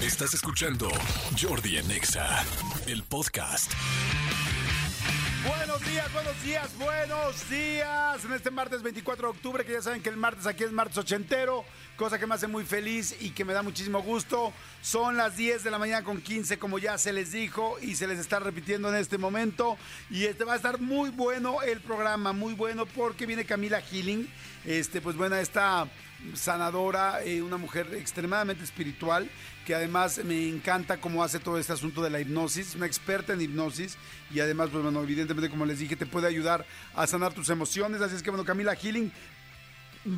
Estás escuchando Jordi en Exa, el podcast. Buenos días, buenos días, buenos días. En este martes 24 de octubre, que ya saben que el martes aquí es martes ochentero, cosa que me hace muy feliz y que me da muchísimo gusto. Son las 10 de la mañana con 15, como ya se les dijo y se les está repitiendo en este momento. Y este va a estar muy bueno el programa, muy bueno porque viene Camila Healing. Este, pues bueno, esta sanadora, eh, una mujer extremadamente espiritual, que además me encanta cómo hace todo este asunto de la hipnosis, una experta en hipnosis y además, pues bueno, evidentemente como les dije, te puede ayudar a sanar tus emociones, así es que bueno, Camila Healing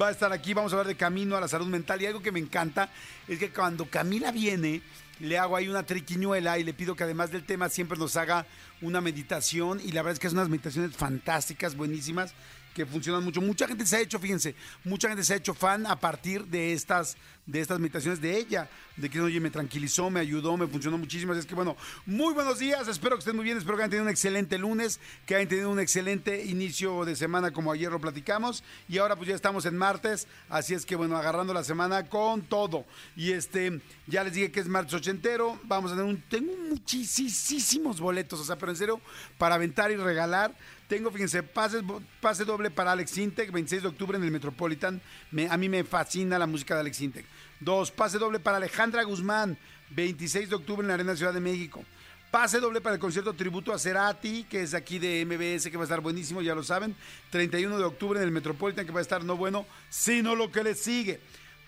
va a estar aquí, vamos a hablar de camino a la salud mental y algo que me encanta es que cuando Camila viene, le hago ahí una triquiñuela y le pido que además del tema siempre nos haga una meditación y la verdad es que son unas meditaciones fantásticas, buenísimas que funcionan mucho. Mucha gente se ha hecho, fíjense, mucha gente se ha hecho fan a partir de estas, de estas meditaciones de ella, de que, oye, me tranquilizó, me ayudó, me funcionó muchísimo. Así es que, bueno, muy buenos días, espero que estén muy bien, espero que hayan tenido un excelente lunes, que hayan tenido un excelente inicio de semana como ayer lo platicamos. Y ahora pues ya estamos en martes, así es que, bueno, agarrando la semana con todo. Y este, ya les dije que es martes ochentero, vamos a tener un, tengo muchísimos boletos, o sea, pero en serio, para aventar y regalar. Tengo, fíjense, pase, pase doble para Alex Intec, 26 de octubre en el Metropolitan. a mí me fascina la música de Alex Intec. Dos, pase doble para Alejandra Guzmán, 26 de octubre en la Arena Ciudad de México. Pase doble para el concierto tributo a Cerati, que es aquí de MBS, que va a estar buenísimo, ya lo saben. 31 de octubre en el Metropolitan, que va a estar no bueno, sino lo que le sigue.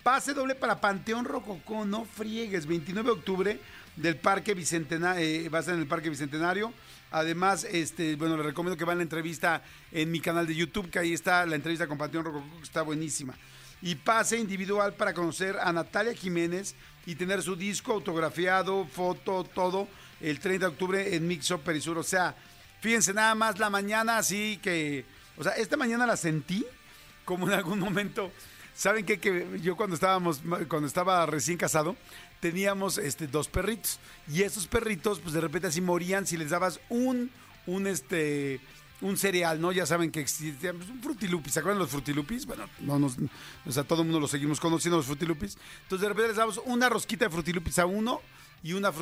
Pase doble para Panteón Rococó, no friegues, 29 de octubre del Parque Bicentenario, eh, va a estar en el Parque Bicentenario. Además, este, bueno, les recomiendo que vean la entrevista en mi canal de YouTube, que ahí está la entrevista con Panteón Rococó, que está buenísima. Y pase individual para conocer a Natalia Jiménez y tener su disco autografiado, foto, todo, el 30 de octubre en Mixo Perisur. O sea, fíjense nada más la mañana, así que, o sea, esta mañana la sentí como en algún momento. ¿Saben qué? Que yo cuando estábamos, cuando estaba recién casado, teníamos este, dos perritos. Y esos perritos, pues de repente así morían si les dabas un, un, este, un cereal, ¿no? Ya saben que existía pues, un frutilupis. ¿Se acuerdan los frutilupis? Bueno, no nos, o sea, todo el mundo lo seguimos conociendo, los frutilupis. Entonces de repente les damos una rosquita de frutilupis a uno y una,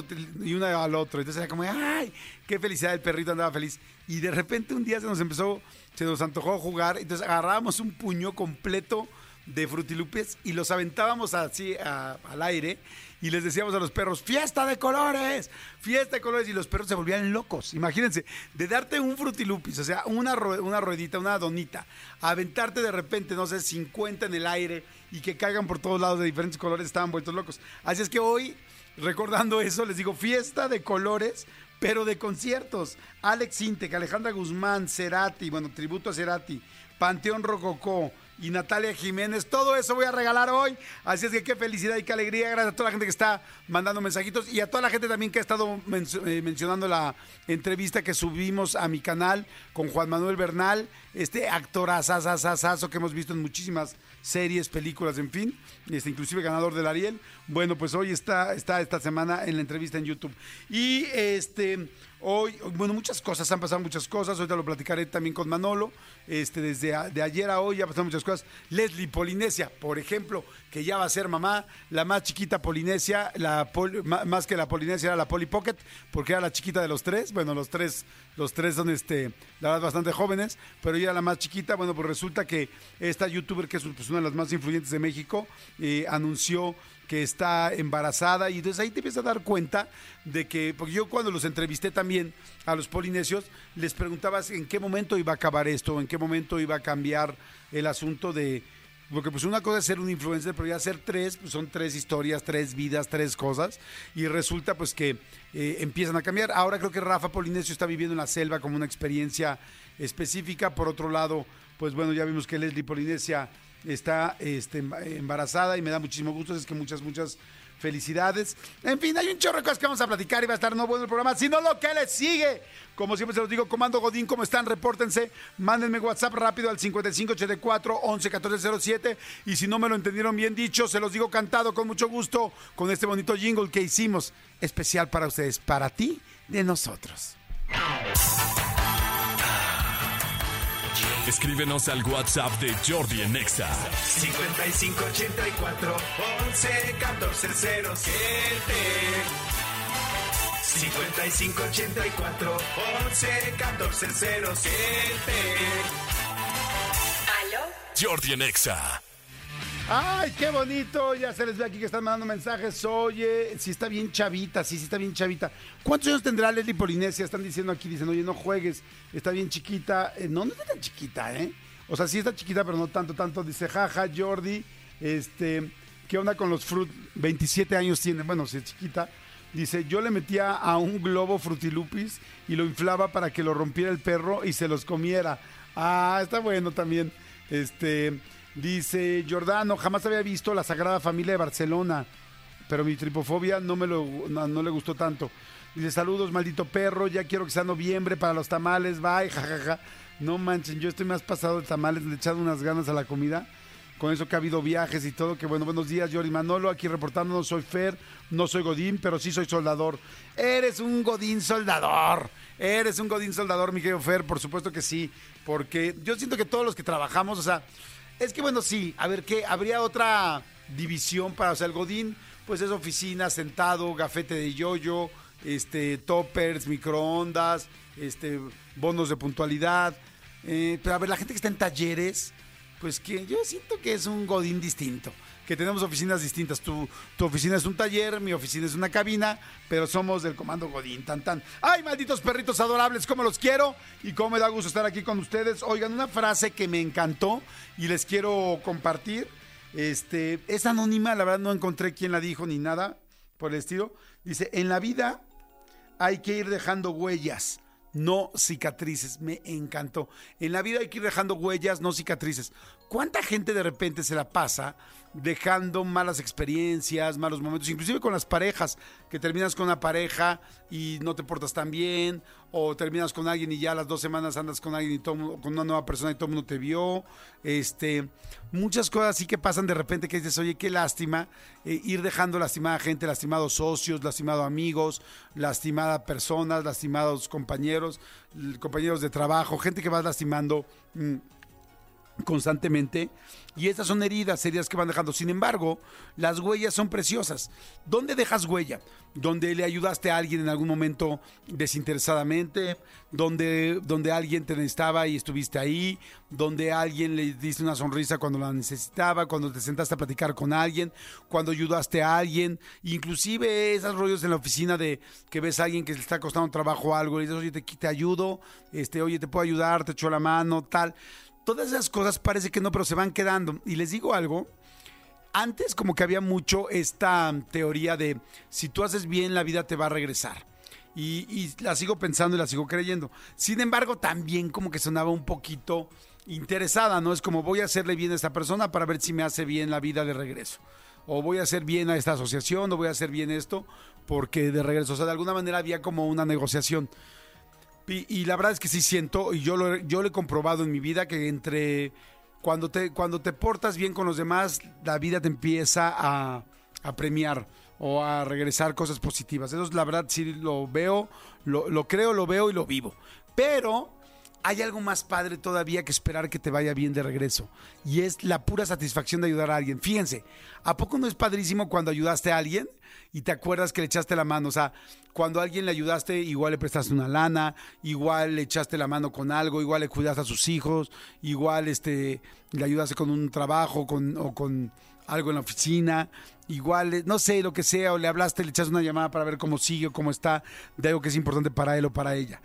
y una al otro. Entonces era como, ¡ay! ¡Qué felicidad! El perrito andaba feliz. Y de repente un día se nos empezó, se nos antojó jugar. Entonces agarrábamos un puño completo de frutilupis y los aventábamos así al aire y les decíamos a los perros, fiesta de colores, fiesta de colores, y los perros se volvían locos. Imagínense, de darte un frutilupis, o sea, una, una ruedita, una donita, aventarte de repente, no sé, 50 en el aire y que caigan por todos lados de diferentes colores, estaban vueltos locos. Así es que hoy, recordando eso, les digo, fiesta de colores, pero de conciertos. Alex Intec, Alejandra Guzmán, Cerati, bueno, tributo a Cerati, Panteón Rococó, y Natalia Jiménez. Todo eso voy a regalar hoy. Así es que qué felicidad y qué alegría. Gracias a toda la gente que está mandando mensajitos y a toda la gente también que ha estado eh, mencionando la entrevista que subimos a mi canal con Juan Manuel Bernal, este actor asasasasazo que hemos visto en muchísimas series, películas, en fin, este, inclusive ganador del Ariel. Bueno, pues hoy está, está esta semana en la entrevista en YouTube. Y este Hoy, bueno, muchas cosas, han pasado muchas cosas. Ahorita lo platicaré también con Manolo. Este, desde de ayer a hoy ya pasaron muchas cosas. Leslie Polinesia, por ejemplo, que ya va a ser mamá, la más chiquita Polinesia, la más que la Polinesia era la Poli Pocket, porque era la chiquita de los tres. Bueno, los tres, los tres son este, la verdad, bastante jóvenes, pero ella era la más chiquita. Bueno, pues resulta que esta youtuber, que es pues, una de las más influyentes de México, eh, anunció que está embarazada y entonces ahí te empiezas a dar cuenta de que, porque yo cuando los entrevisté también a los polinesios, les preguntabas en qué momento iba a acabar esto, en qué momento iba a cambiar el asunto de, porque pues una cosa es ser un influencer, pero ya ser tres, pues son tres historias, tres vidas, tres cosas, y resulta pues que eh, empiezan a cambiar. Ahora creo que Rafa Polinesio está viviendo en la selva como una experiencia específica, por otro lado, pues bueno, ya vimos que Leslie Polinesia está este, embarazada y me da muchísimo gusto. Es que muchas, muchas felicidades. En fin, hay un chorro de cosas que vamos a platicar y va a estar no bueno el programa, sino lo que le sigue. Como siempre se los digo, Comando Godín, ¿cómo están? Repórtense. Mándenme WhatsApp rápido al 5584 111407. Y si no me lo entendieron bien dicho, se los digo cantado con mucho gusto con este bonito jingle que hicimos especial para ustedes, para ti, de nosotros. Escríbenos al WhatsApp de Jordi en Exa. 5584 11 14 07 5584 11 14 07 ¿Aló? Jordi en Exa. Ay, qué bonito. Ya se les ve aquí que están mandando mensajes. Oye, si está bien chavita, sí, sí está bien chavita. ¿Cuántos años tendrá Leslie Polinesia? Están diciendo aquí, dicen, oye, no juegues, está bien chiquita. Eh, no, no está tan chiquita, ¿eh? O sea, sí está chiquita, pero no tanto, tanto. Dice, jaja, Jordi, este, ¿qué onda con los fruit? 27 años tiene, bueno, si es chiquita. Dice, yo le metía a un globo frutilupis y lo inflaba para que lo rompiera el perro y se los comiera. Ah, está bueno también. Este, dice Giordano, jamás había visto la Sagrada Familia de Barcelona, pero mi tripofobia no me lo, no, no le gustó tanto. Dice, saludos, maldito perro, ya quiero que sea noviembre para los tamales, bye, jajaja. No manchen, yo estoy más pasado de tamales, le he echado unas ganas a la comida. Con eso que ha habido viajes y todo, que bueno, buenos días, Jordi Manolo, aquí reportándonos, soy Fer, no soy Godín, pero sí soy soldador. Eres un Godín soldador, eres un Godín soldador, mi querido Fer, por supuesto que sí, porque yo siento que todos los que trabajamos, o sea, es que bueno, sí, a ver, ¿qué? ¿Habría otra división para, o sea, el Godín, pues es oficina, sentado, gafete de yoyo, este, toppers, microondas, este, bonos de puntualidad, eh, pero a ver, la gente que está en talleres, pues que yo siento que es un godín distinto, que tenemos oficinas distintas. Tu, tu oficina es un taller, mi oficina es una cabina, pero somos del comando godín, tan tan. ¡Ay, malditos perritos adorables! ¿Cómo los quiero? Y cómo me da gusto estar aquí con ustedes. Oigan, una frase que me encantó y les quiero compartir. Este, es anónima, la verdad no encontré quién la dijo ni nada por el estilo. Dice, en la vida hay que ir dejando huellas no cicatrices. Me encantó. En la vida hay que ir dejando huellas, no cicatrices. ¿Cuánta gente de repente se la pasa dejando malas experiencias, malos momentos, inclusive con las parejas, que terminas con una pareja y no te portas tan bien, o terminas con alguien y ya las dos semanas andas con alguien y todo, con una nueva persona y todo el mundo te vio, este, muchas cosas así que pasan de repente que dices, oye, qué lástima, eh, ir dejando lastimada gente, lastimados socios, lastimados amigos, lastimada personas, lastimados compañeros, compañeros de trabajo, gente que vas lastimando. mm, constantemente y estas son heridas, heridas que van dejando. Sin embargo, las huellas son preciosas. ¿Dónde dejas huella? Donde le ayudaste a alguien en algún momento desinteresadamente, donde, donde alguien te necesitaba y estuviste ahí, donde alguien le diste una sonrisa cuando la necesitaba, cuando te sentaste a platicar con alguien, cuando ayudaste a alguien, inclusive esos rollos en la oficina de que ves a alguien que le está costando trabajo algo, y dices, oye, te, te ayudo, este, oye, te puedo ayudar, te echo la mano, tal. Todas esas cosas parece que no, pero se van quedando. Y les digo algo, antes como que había mucho esta teoría de si tú haces bien, la vida te va a regresar. Y, y la sigo pensando y la sigo creyendo. Sin embargo, también como que sonaba un poquito interesada, ¿no? Es como voy a hacerle bien a esta persona para ver si me hace bien la vida de regreso. O voy a hacer bien a esta asociación, o voy a hacer bien esto, porque de regreso. O sea, de alguna manera había como una negociación. Y, y la verdad es que sí siento, y yo lo, yo lo he comprobado en mi vida, que entre cuando te, cuando te portas bien con los demás, la vida te empieza a, a premiar o a regresar cosas positivas. Eso es la verdad, sí lo veo, lo, lo creo, lo veo y lo vivo. Pero hay algo más padre todavía que esperar que te vaya bien de regreso. Y es la pura satisfacción de ayudar a alguien. Fíjense, ¿a poco no es padrísimo cuando ayudaste a alguien y te acuerdas que le echaste la mano? O sea, cuando a alguien le ayudaste, igual le prestaste una lana, igual le echaste la mano con algo, igual le cuidaste a sus hijos, igual este, le ayudaste con un trabajo con, o con algo en la oficina, igual, no sé, lo que sea, o le hablaste, le echaste una llamada para ver cómo sigue o cómo está, de algo que es importante para él o para ella.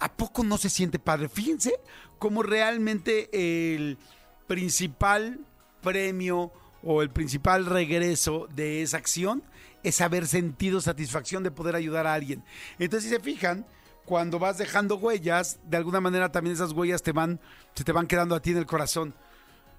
¿A poco no se siente padre? Fíjense cómo realmente el principal premio o el principal regreso de esa acción es haber sentido satisfacción de poder ayudar a alguien. Entonces, si se fijan, cuando vas dejando huellas, de alguna manera también esas huellas te van, se te van quedando a ti en el corazón.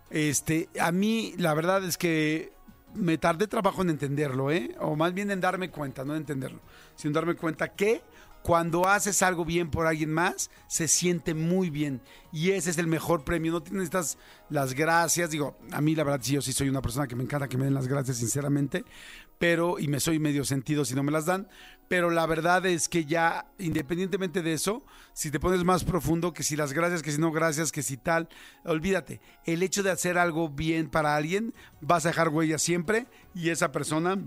Este, a mí la verdad es que me tardé trabajo en entenderlo, ¿eh? O más bien en darme cuenta, no en entenderlo, sino en darme cuenta que cuando haces algo bien por alguien más, se siente muy bien. Y ese es el mejor premio. No tienes estas las gracias. Digo, a mí la verdad sí, yo sí soy una persona que me encanta que me den las gracias, sinceramente. Pero, y me soy medio sentido si no me las dan, pero la verdad es que ya, independientemente de eso, si te pones más profundo, que si las gracias, que si no gracias, que si tal, olvídate, el hecho de hacer algo bien para alguien, vas a dejar huella siempre y esa persona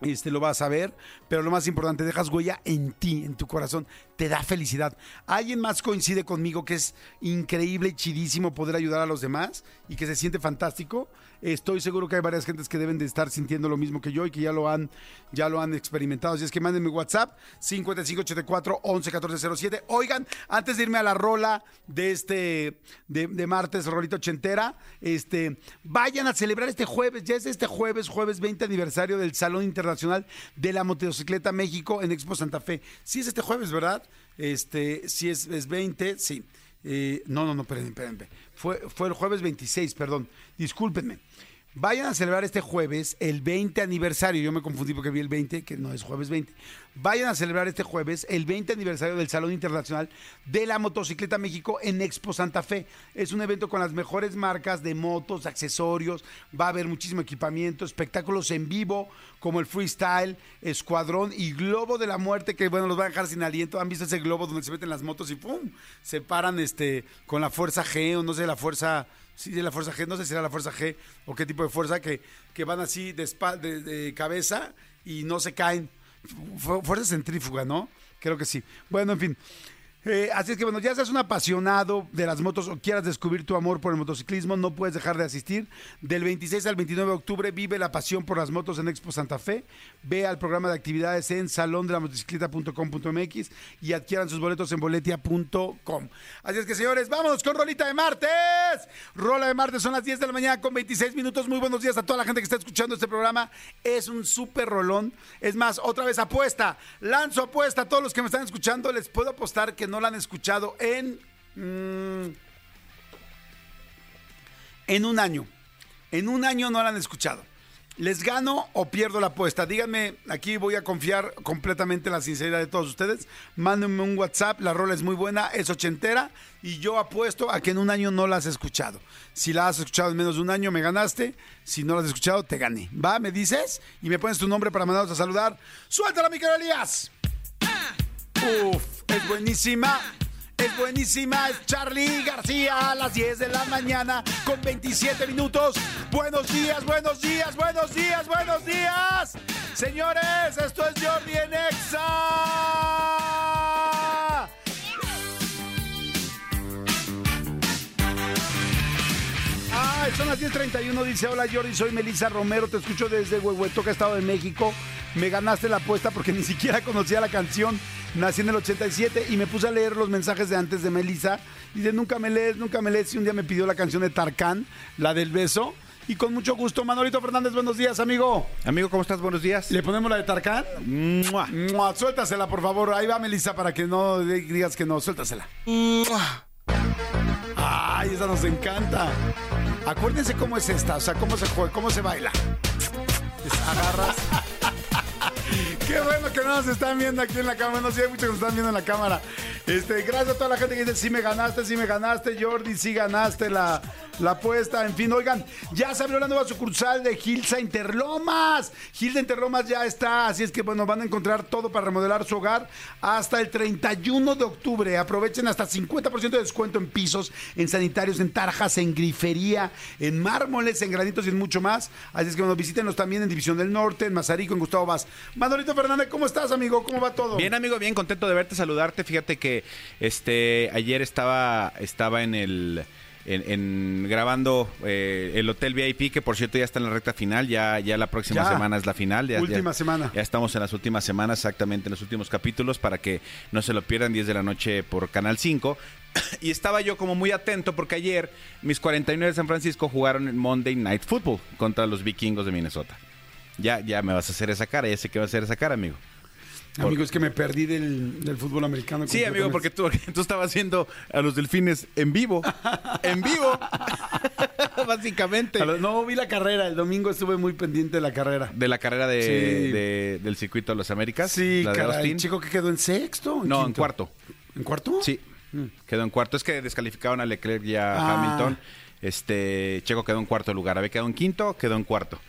este, lo vas a ver, pero lo más importante, dejas huella en ti, en tu corazón, te da felicidad. ¿Alguien más coincide conmigo que es increíble y chidísimo poder ayudar a los demás y que se siente fantástico? Estoy seguro que hay varias gentes que deben de estar sintiendo lo mismo que yo y que ya lo han, ya lo han experimentado. Así es que mándenme WhatsApp 5584 111407. Oigan, antes de irme a la rola de este de, martes, rolito ochentera, este, vayan a celebrar este jueves, ya es este jueves, jueves 20 aniversario del Salón Internacional de la Motocicleta México en Expo Santa Fe. Sí es este jueves, ¿verdad? Este, sí es, es 20, sí. Eh, no, no, no, espérenme, espérenme. Fue, fue el jueves 26, perdón. Discúlpenme. Vayan a celebrar este jueves el 20 aniversario. Yo me confundí porque vi el 20, que no es jueves 20. Vayan a celebrar este jueves el 20 aniversario del Salón Internacional de la Motocicleta México en Expo Santa Fe. Es un evento con las mejores marcas de motos, accesorios. Va a haber muchísimo equipamiento, espectáculos en vivo como el freestyle, escuadrón y globo de la muerte que bueno los va a dejar sin aliento. ¿Han visto ese globo donde se meten las motos y pum? Se paran este con la fuerza G o no sé la fuerza sí de la fuerza G, no sé si era la fuerza G o qué tipo de fuerza que, que van así de, de, de cabeza y no se caen. Fu- Fuerza centrífuga, ¿no? Creo que sí. Bueno, en fin. Eh, así es que bueno, ya seas un apasionado de las motos o quieras descubrir tu amor por el motociclismo, no puedes dejar de asistir. Del 26 al 29 de octubre vive la pasión por las motos en Expo Santa Fe. Ve al programa de actividades en salondelamotocicleta.com.mx y adquieran sus boletos en boletia.com. Así es que señores, vámonos con rolita de martes. Rola de martes son las 10 de la mañana con 26 minutos. Muy buenos días a toda la gente que está escuchando este programa. Es un súper rolón. Es más, otra vez apuesta. Lanzo apuesta a todos los que me están escuchando. Les puedo apostar que no la han escuchado en... mm, en un año. En un año no la han escuchado. ¿Les gano o pierdo la apuesta? Díganme, aquí voy a confiar completamente en la sinceridad de todos ustedes. Mándenme un WhatsApp, la rola es muy buena, es ochentera y yo apuesto a que en un año no la has escuchado. Si la has escuchado en menos de un año, me ganaste. Si no la has escuchado, te gané. ¿Va? ¿Me dices? Y me pones tu nombre para mandaros a saludar. ¡Suéltala, mi Elías! Uf, es buenísima. Es buenísima, es Charlie García a las 10 de la mañana con 27 minutos. Buenos días, buenos días, buenos días, buenos días. Señores, esto es Jordi en Exa. Ay, son las 10.31, dice, hola Jordi, soy Melissa Romero, te escucho desde Huehuetoca, Estado de México. Me ganaste la apuesta porque ni siquiera conocía la canción. Nací en el 87 y me puse a leer los mensajes de antes de Melissa. Dice, nunca me lees, nunca me lees. Y un día me pidió la canción de Tarkan, la del beso. Y con mucho gusto, Manolito Fernández, buenos días, amigo. Amigo, ¿cómo estás? Buenos días. ¿Le ponemos la de Tarkan? Mua. Mua, Suéltasela, por favor. Ahí va, Melissa, para que no digas que no. Suéltasela. Ay, esa nos encanta. Acuérdense cómo es esta, o sea, cómo se juega, cómo se baila. Agarras. Qué bueno que no nos están viendo aquí en la cámara. No sé, hay muchos que nos están viendo en la cámara. Este, gracias a toda la gente que dice, sí me ganaste, sí me ganaste, Jordi, sí ganaste la, la apuesta. En fin, oigan, ya se abrió la nueva sucursal de Gilsa Interlomas. Gilsa Interlomas ya está, así es que bueno, van a encontrar todo para remodelar su hogar hasta el 31 de octubre. Aprovechen hasta 50% de descuento en pisos, en sanitarios, en tarjas, en grifería, en mármoles, en granitos y en mucho más. Así es que bueno, visítenos también en División del Norte, en Mazarico, en Gustavo Vaz. Manolito Fernández, ¿cómo estás, amigo? ¿Cómo va todo? Bien, amigo, bien contento de verte, saludarte. Fíjate que este ayer estaba, estaba en el. En, en- grabando eh, el Hotel VIP, que por cierto ya está en la recta final, ya, ya la próxima Ya. semana es la final. ya- Última ya- semana. Ya estamos en las últimas semanas, exactamente en los últimos capítulos, para que no se lo pierdan 10 de la noche por Canal 5. Y estaba yo como muy atento porque ayer mis 49 de San Francisco jugaron en Monday Night Football contra los vikingos de Minnesota. Ya, ya me vas a hacer esa cara, ya sé que vas a hacer esa cara, amigo. Amigo, es que me perdí del, del fútbol americano. Sí, amigo, porque tú, tú estabas viendo a los delfines en vivo. En vivo. Básicamente. No, vi la carrera. El domingo estuve muy pendiente de la carrera. De la carrera de, Sí. de- del circuito de las Américas. Sí, la de chico que quedó en sexto. o No, en cuarto. ¿En cuarto? Sí. Quedó en cuarto. Es que descalificaron a Leclerc y a Ah. Hamilton. Este, Checo quedó en cuarto lugar. Había quedado en quinto, quedó en cuarto.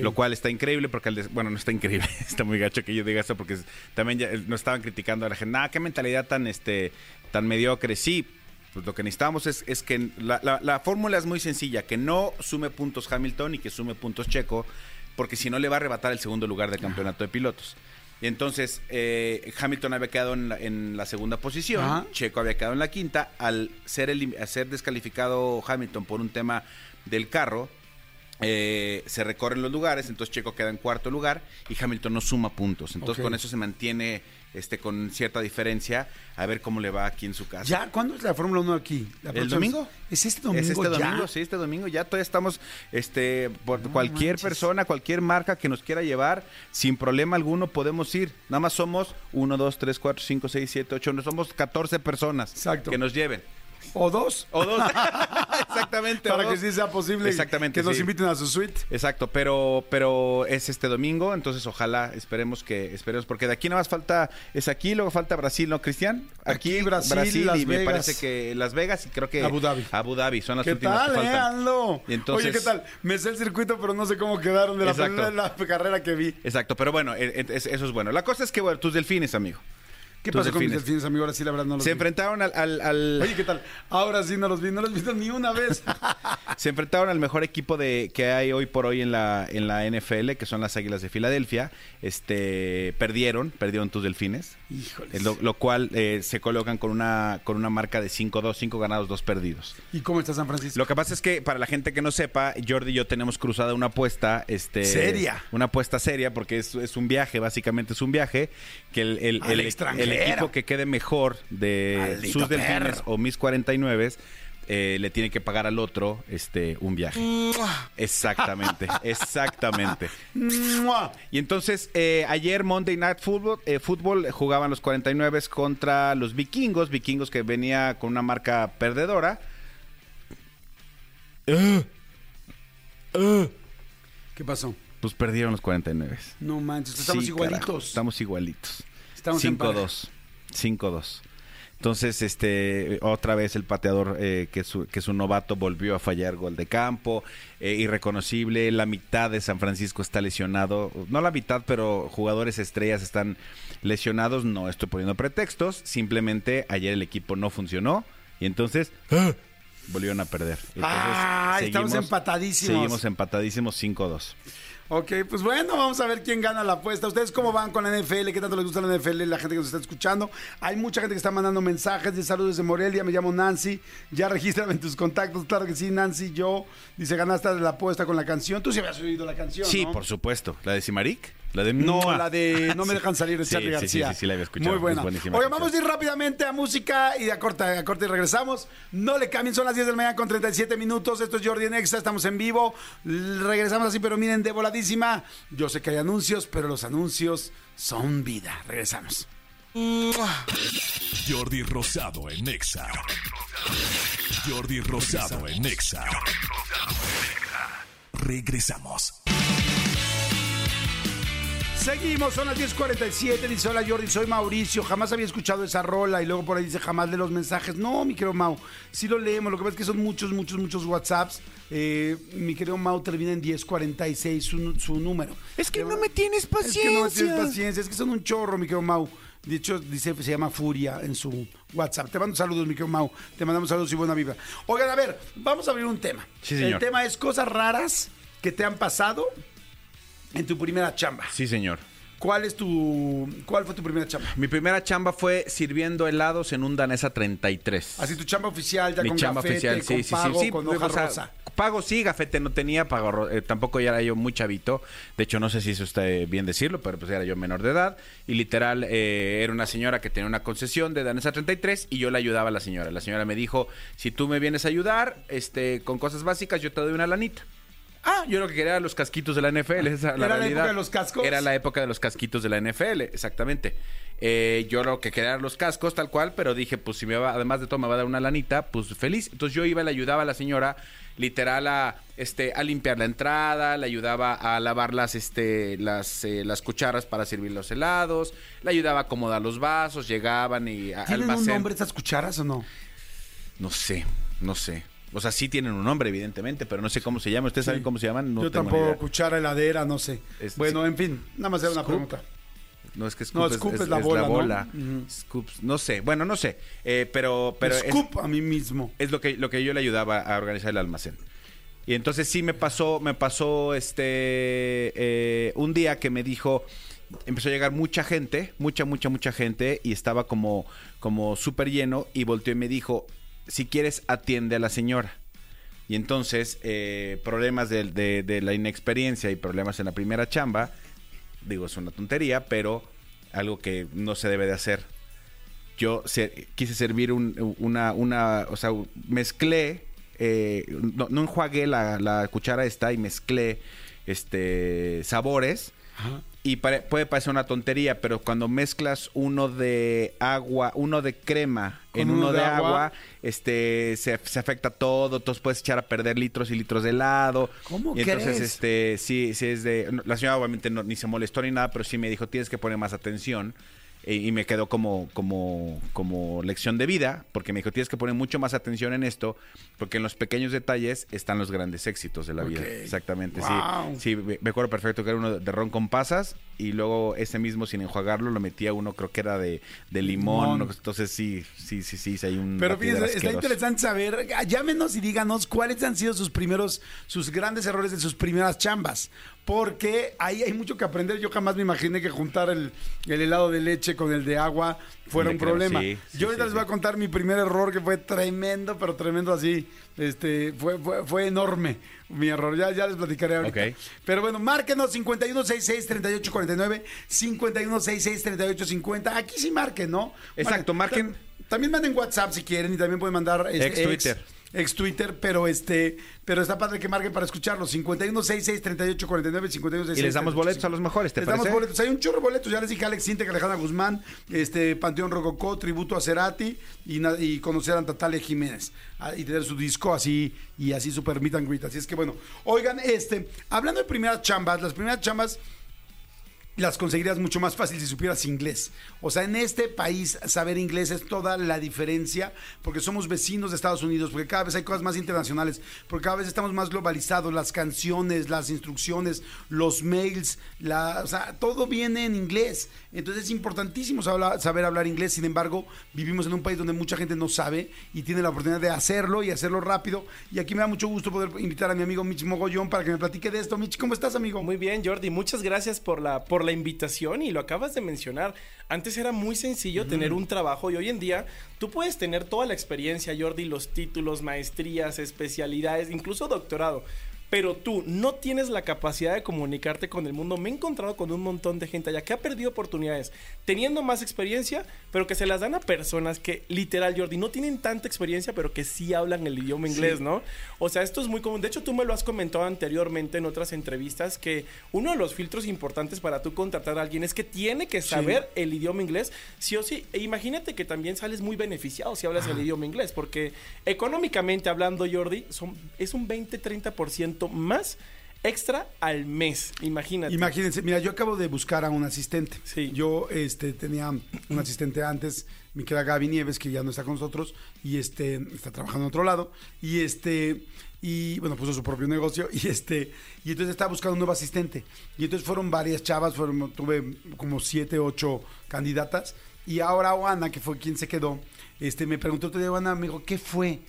Lo cual está increíble porque, el des- bueno, no está increíble, está muy gacho que yo diga eso porque también ya, eh, nos estaban criticando a la gente, nada, qué mentalidad tan, este, tan mediocre. Sí, pues lo que necesitamos es, es que la, la- la fórmula es muy sencilla, que no sume puntos Hamilton y que sume puntos Checo, porque si no le va a arrebatar el segundo lugar del campeonato de pilotos. Y entonces eh, Hamilton había quedado en la, en la segunda posición, Ajá. Checo había quedado en la quinta. Al ser, elim- al ser descalificado Hamilton por un tema del carro, eh, se recorren los lugares, entonces Checo queda en cuarto lugar y Hamilton no suma puntos. Entonces con eso se mantiene este con cierta diferencia a ver cómo le va aquí en su casa. ¿Ya? ¿Cuándo es la Fórmula 1 aquí? La ¿El domingo? ¿Es este domingo Es este ya? domingo, sí, este domingo. Ya todavía estamos, este, por cualquier manches. persona, cualquier marca que nos quiera llevar, sin problema alguno podemos ir. Nada más somos 1, 2, 3, 4, 5, 6, 7, 8, no somos 14 personas Exacto. que nos lleven. ¿O dos? O dos. Exactamente. Para que sí sea posible Exactamente, que nos inviten a su suite. Exacto, pero, pero es este domingo, entonces ojalá esperemos que, esperemos, porque de aquí nada más falta, es aquí, luego falta Brasil, ¿no, Cristian? Aquí, Brasil, Las y me parece que Las Vegas y creo que Abu Dhabi. Abu Dhabi son las ¿Qué últimas tal, que faltan. Entonces- Oye, ¿qué tal? Me sé el circuito, pero no sé cómo quedaron de la, primera- la carrera que vi. Exacto, pero bueno, eh, es- eso es bueno. La cosa es que, bueno, tus delfines, amigo. ¿Qué pasó con mis delfines. amigo? Ahora sí, la verdad, no los Se vi. enfrentaron al, al- al- Oye, ¿qué tal? Ahora sí no los vi, no los visto ni una vez. se enfrentaron al mejor equipo de que hay hoy por hoy en la en la NFL, que son las Águilas de Filadelfia. Este perdieron, perdieron tus delfines. Híjoles. Eh, Lo, lo cual eh, se colocan con una con una marca de 5-2, 5 ganados, 2 perdidos. ¿Y cómo está San Francisco? Lo que pasa es que para la gente que no sepa, Jordi y yo tenemos cruzada una apuesta, este, Seria. una apuesta seria, porque es, es un viaje, básicamente es un viaje que el, el- Al el- extranjero. el equipo que quede mejor de Maldito sus delfines perro. o mis 49 eh, le tiene que pagar al otro este un viaje. Exactamente, exactamente. ¡Mua! Y entonces, eh, ayer Monday Night Football, eh, Football jugaban los 49 contra los vikingos, vikingos que venía con una marca perdedora. ¿Qué pasó? Pues perdieron los 49. No manches, estamos Sí, igualitos. carajo, estamos igualitos. Estamos en 5-2. 5-2. Entonces, este, otra vez el pateador, eh, que, es, un- que es un novato, volvió a fallar gol de campo, eh, irreconocible. La mitad de San Francisco está lesionado. No la mitad, pero jugadores estrellas están lesionados. No estoy poniendo pretextos. Simplemente ayer el equipo no funcionó. Y entonces, ¡ah! volvieron a perder. Entonces, Ah, estamos empatadísimos. Seguimos empatadísimos 5-2. Ok, pues bueno, vamos a ver quién gana la apuesta. ¿Ustedes cómo van con la NFL? ¿Qué tanto les gusta la NFL? La gente que nos está escuchando. Hay mucha gente que está mandando mensajes de saludos desde Morelia. Me llamo Nancy. Ya regístrame en tus contactos. Claro que sí, Nancy. Yo, dice, ganaste la apuesta con la canción. Tú sí habías oído la canción, Sí, ¿no? por supuesto. ¿La de Simaric? La de No, ¡Mua! la de No me dejan salir de Sí, Charlie sí, García. Sí, sí, sí, la había escuchado. Muy Es buena. buenísima Oye, vamos a ir rápidamente a música y a corte, a corte y regresamos. No le cambien, son las 10 de la mañana con 37 minutos. Esto es Jordi en Exa, estamos en vivo. Regresamos así, pero miren, de voladísima. Yo sé que hay anuncios, pero los anuncios son vida. Regresamos. Jordi Rosado en Nexa. Jordi Rosado en Nexa. Regresamos. Seguimos, son las 10.47. Dice: Hola Jordi, soy Mauricio. Jamás había escuchado esa rola. Y luego por ahí dice: Jamás de los mensajes. No, mi querido Mau, sí lo leemos. Lo que pasa es que son muchos, muchos, muchos WhatsApps. Eh, mi querido Mau termina en 1046 su, su número. Es que no me tienes Es que no me paciencia. tienes paciencia, es que son un chorro, mi querido Mau. De hecho, dice, se llama Furia en su WhatsApp. Te mando saludos, mi querido Mau. Te mandamos saludos y buena vibra. Oigan, a ver, vamos a abrir un tema. Sí, señor. El tema es cosas raras que te han pasado en tu primera chamba. Sí, señor. ¿Cuál es tu, cuál fue tu primera chamba? Mi primera chamba fue sirviendo helados en un Danesa 33. Así tu chamba oficial, ya Mi con chamba gafete, oficial, con sí, sí, pago, sí, sí. con o hoja sea, rosa. Pago sí, gafete no tenía, pago eh, tampoco ya era yo muy chavito. De hecho, no sé si eso está bien decirlo, pero pues era yo menor de edad. Y literal, eh, era una señora que tenía una concesión de Danesa 33 y yo le ayudaba a la señora. La señora me dijo, si tú me vienes a ayudar este, con cosas básicas, yo te doy una lanita. Ah, yo lo que quería era los casquitos de la NFL. Esa, ¿Era la época de los cascos? Era la época de los casquitos de la NFL, exactamente. Eh, yo lo que quería eran los cascos, tal cual, pero dije, pues si me va, además de todo me va a dar una lanita, pues feliz. Entonces yo iba y le ayudaba a la señora, literal, a, este, a limpiar la entrada, le ayudaba a lavar las, este, las, eh, las cucharas para servir los helados, le ayudaba a acomodar los vasos, llegaban y a- ¿Tienen un almacén. nombre estas cucharas o no? No sé, no sé. O sea, sí tienen un nombre, evidentemente, pero no sé cómo se llama. ¿Ustedes saben cómo se llaman? No Yo tengo tampoco, cuchara heladera, no sé. Es- bueno, sí. en fin, nada más era una pregunta. No, es que Scoop, No, es, Scoop es- es la bola, ¿no? bola. Ujú. Scoops, no sé. Bueno, no sé. Eh, pero pero Scoop a mí mismo. es lo que, lo que yo le ayudaba a organizar el almacén. Y entonces sí me pasó, me pasó este eh, un día que me dijo, empezó a llegar mucha gente, mucha, mucha, mucha gente, y estaba como, como súper lleno, y volteó y me dijo, si quieres, atiende a la señora. Y entonces, eh, problemas de, la inexperiencia y problemas en la primera chamba, digo, es una tontería, pero algo que no se debe de hacer yo se- quise servir un- una, una, o sea, mezclé, eh, no, no la, la cuchara esta y mezclé este sabores. Y pare- puede parecer una tontería, pero cuando mezclas uno de agua, uno de crema Con en uno uno de de agua. agua, este se, se afecta todo, entonces puedes echar a perder litros y litros de helado. ¿Cómo y entonces, crees? este, sí, sí es de. La señora obviamente no- ni se molestó ni nada, pero sí me dijo, tienes que poner más atención. E- y me quedó como, como, como lección de vida, porque me dijo, tienes que poner mucho más atención en esto, porque en los pequeños detalles están los grandes éxitos de la vida. Exactamente, Wow. sí. Sí, me acuerdo perfecto que era uno de ron con pasas, y luego ese mismo sin enjuagarlo lo metía uno, creo que era de, de limón. Limón. Entonces sí, sí, sí, sí, sí, hay un Pero fíjense, está interesante saber, ah, llámenos y díganos cuáles han sido sus primeros, sus grandes errores de sus primeras chambas. Porque ahí hay mucho que aprender. Yo jamás me imaginé que juntar el, el helado de leche con el de agua fuera un creo, problema. sí, Yo ahorita les voy a contar mi primer error que fue tremendo, pero tremendo así. Este, fue, fue, fue enorme mi error. Ya, ya les platicaré ahorita. Pero bueno, márquenos 5166-3849, 5166-3850. Aquí sí marquen, ¿no? Exacto, marquen. Tam- También manden WhatsApp si quieren y también pueden mandar este, Ex Twitter. Ex Twitter, pero este, pero está padre que marquen para escucharlo. 5166-3849, 5166. Y les damos boletos a los mejores, ¿te les damos boletos. Hay un chorro de boletos. Ya les dije Alex Sintek, Alejandra Guzmán, este, Panteón Rococó, tributo a Cerati y, conocer a Natalia Jiménez. y tener su disco así y así super meet and greet. Así es que bueno, oigan, este, hablando de primeras chambas, las primeras chambas las conseguirías mucho más fácil si supieras inglés. O sea, en este país saber inglés es toda la diferencia porque somos vecinos de Estados Unidos, porque cada vez hay cosas más internacionales, porque cada vez estamos más globalizados, las canciones, las instrucciones, los mails, la, o sea, todo viene en inglés. Entonces es importantísimo saber, hablar inglés, sin embargo, vivimos en un país donde mucha gente no sabe y tiene la oportunidad de hacerlo y hacerlo rápido. Y aquí me da mucho gusto poder invitar a mi amigo Mitch Mogollón para que me platique de esto. Mitch, ¿cómo estás, amigo? Muy bien, Jordi. Muchas gracias por la, por la invitación y lo acabas de mencionar. Antes era muy sencillo tener un trabajo y hoy en día tú puedes tener toda la experiencia, Jordi, los títulos, maestrías, especialidades, incluso doctorado. Pero tú no tienes la capacidad de comunicarte con el mundo. Me he encontrado con un montón de gente allá que ha perdido oportunidades, teniendo más experiencia, pero que se las dan a personas que, literal, Jordi, no tienen tanta experiencia, pero que sí hablan el idioma inglés, ¿no? O sea, esto es muy común. De hecho, tú me lo has comentado anteriormente en otras entrevistas que uno de los filtros importantes para tú contratar a alguien es que tiene que saber el idioma inglés, sí o sí. E imagínate que también sales muy beneficiado si hablas el idioma inglés, porque económicamente hablando, Jordi, son, es un 20-30% más extra al mes. Imagínate. Imagínense, mira, yo acabo de buscar a un asistente. Sí. Yo este, tenía un asistente antes, mi querida Gaby Nieves, que ya no está con nosotros, y este, está trabajando en otro lado, y este, y bueno, puso su propio negocio, y este, y entonces estaba buscando un nuevo asistente. Y entonces fueron varias chavas, fueron, tuve como siete, ocho candidatas, y ahora Oana, que fue quien se quedó, este, me preguntó otro día, Oana, me dijo, ¿qué fue?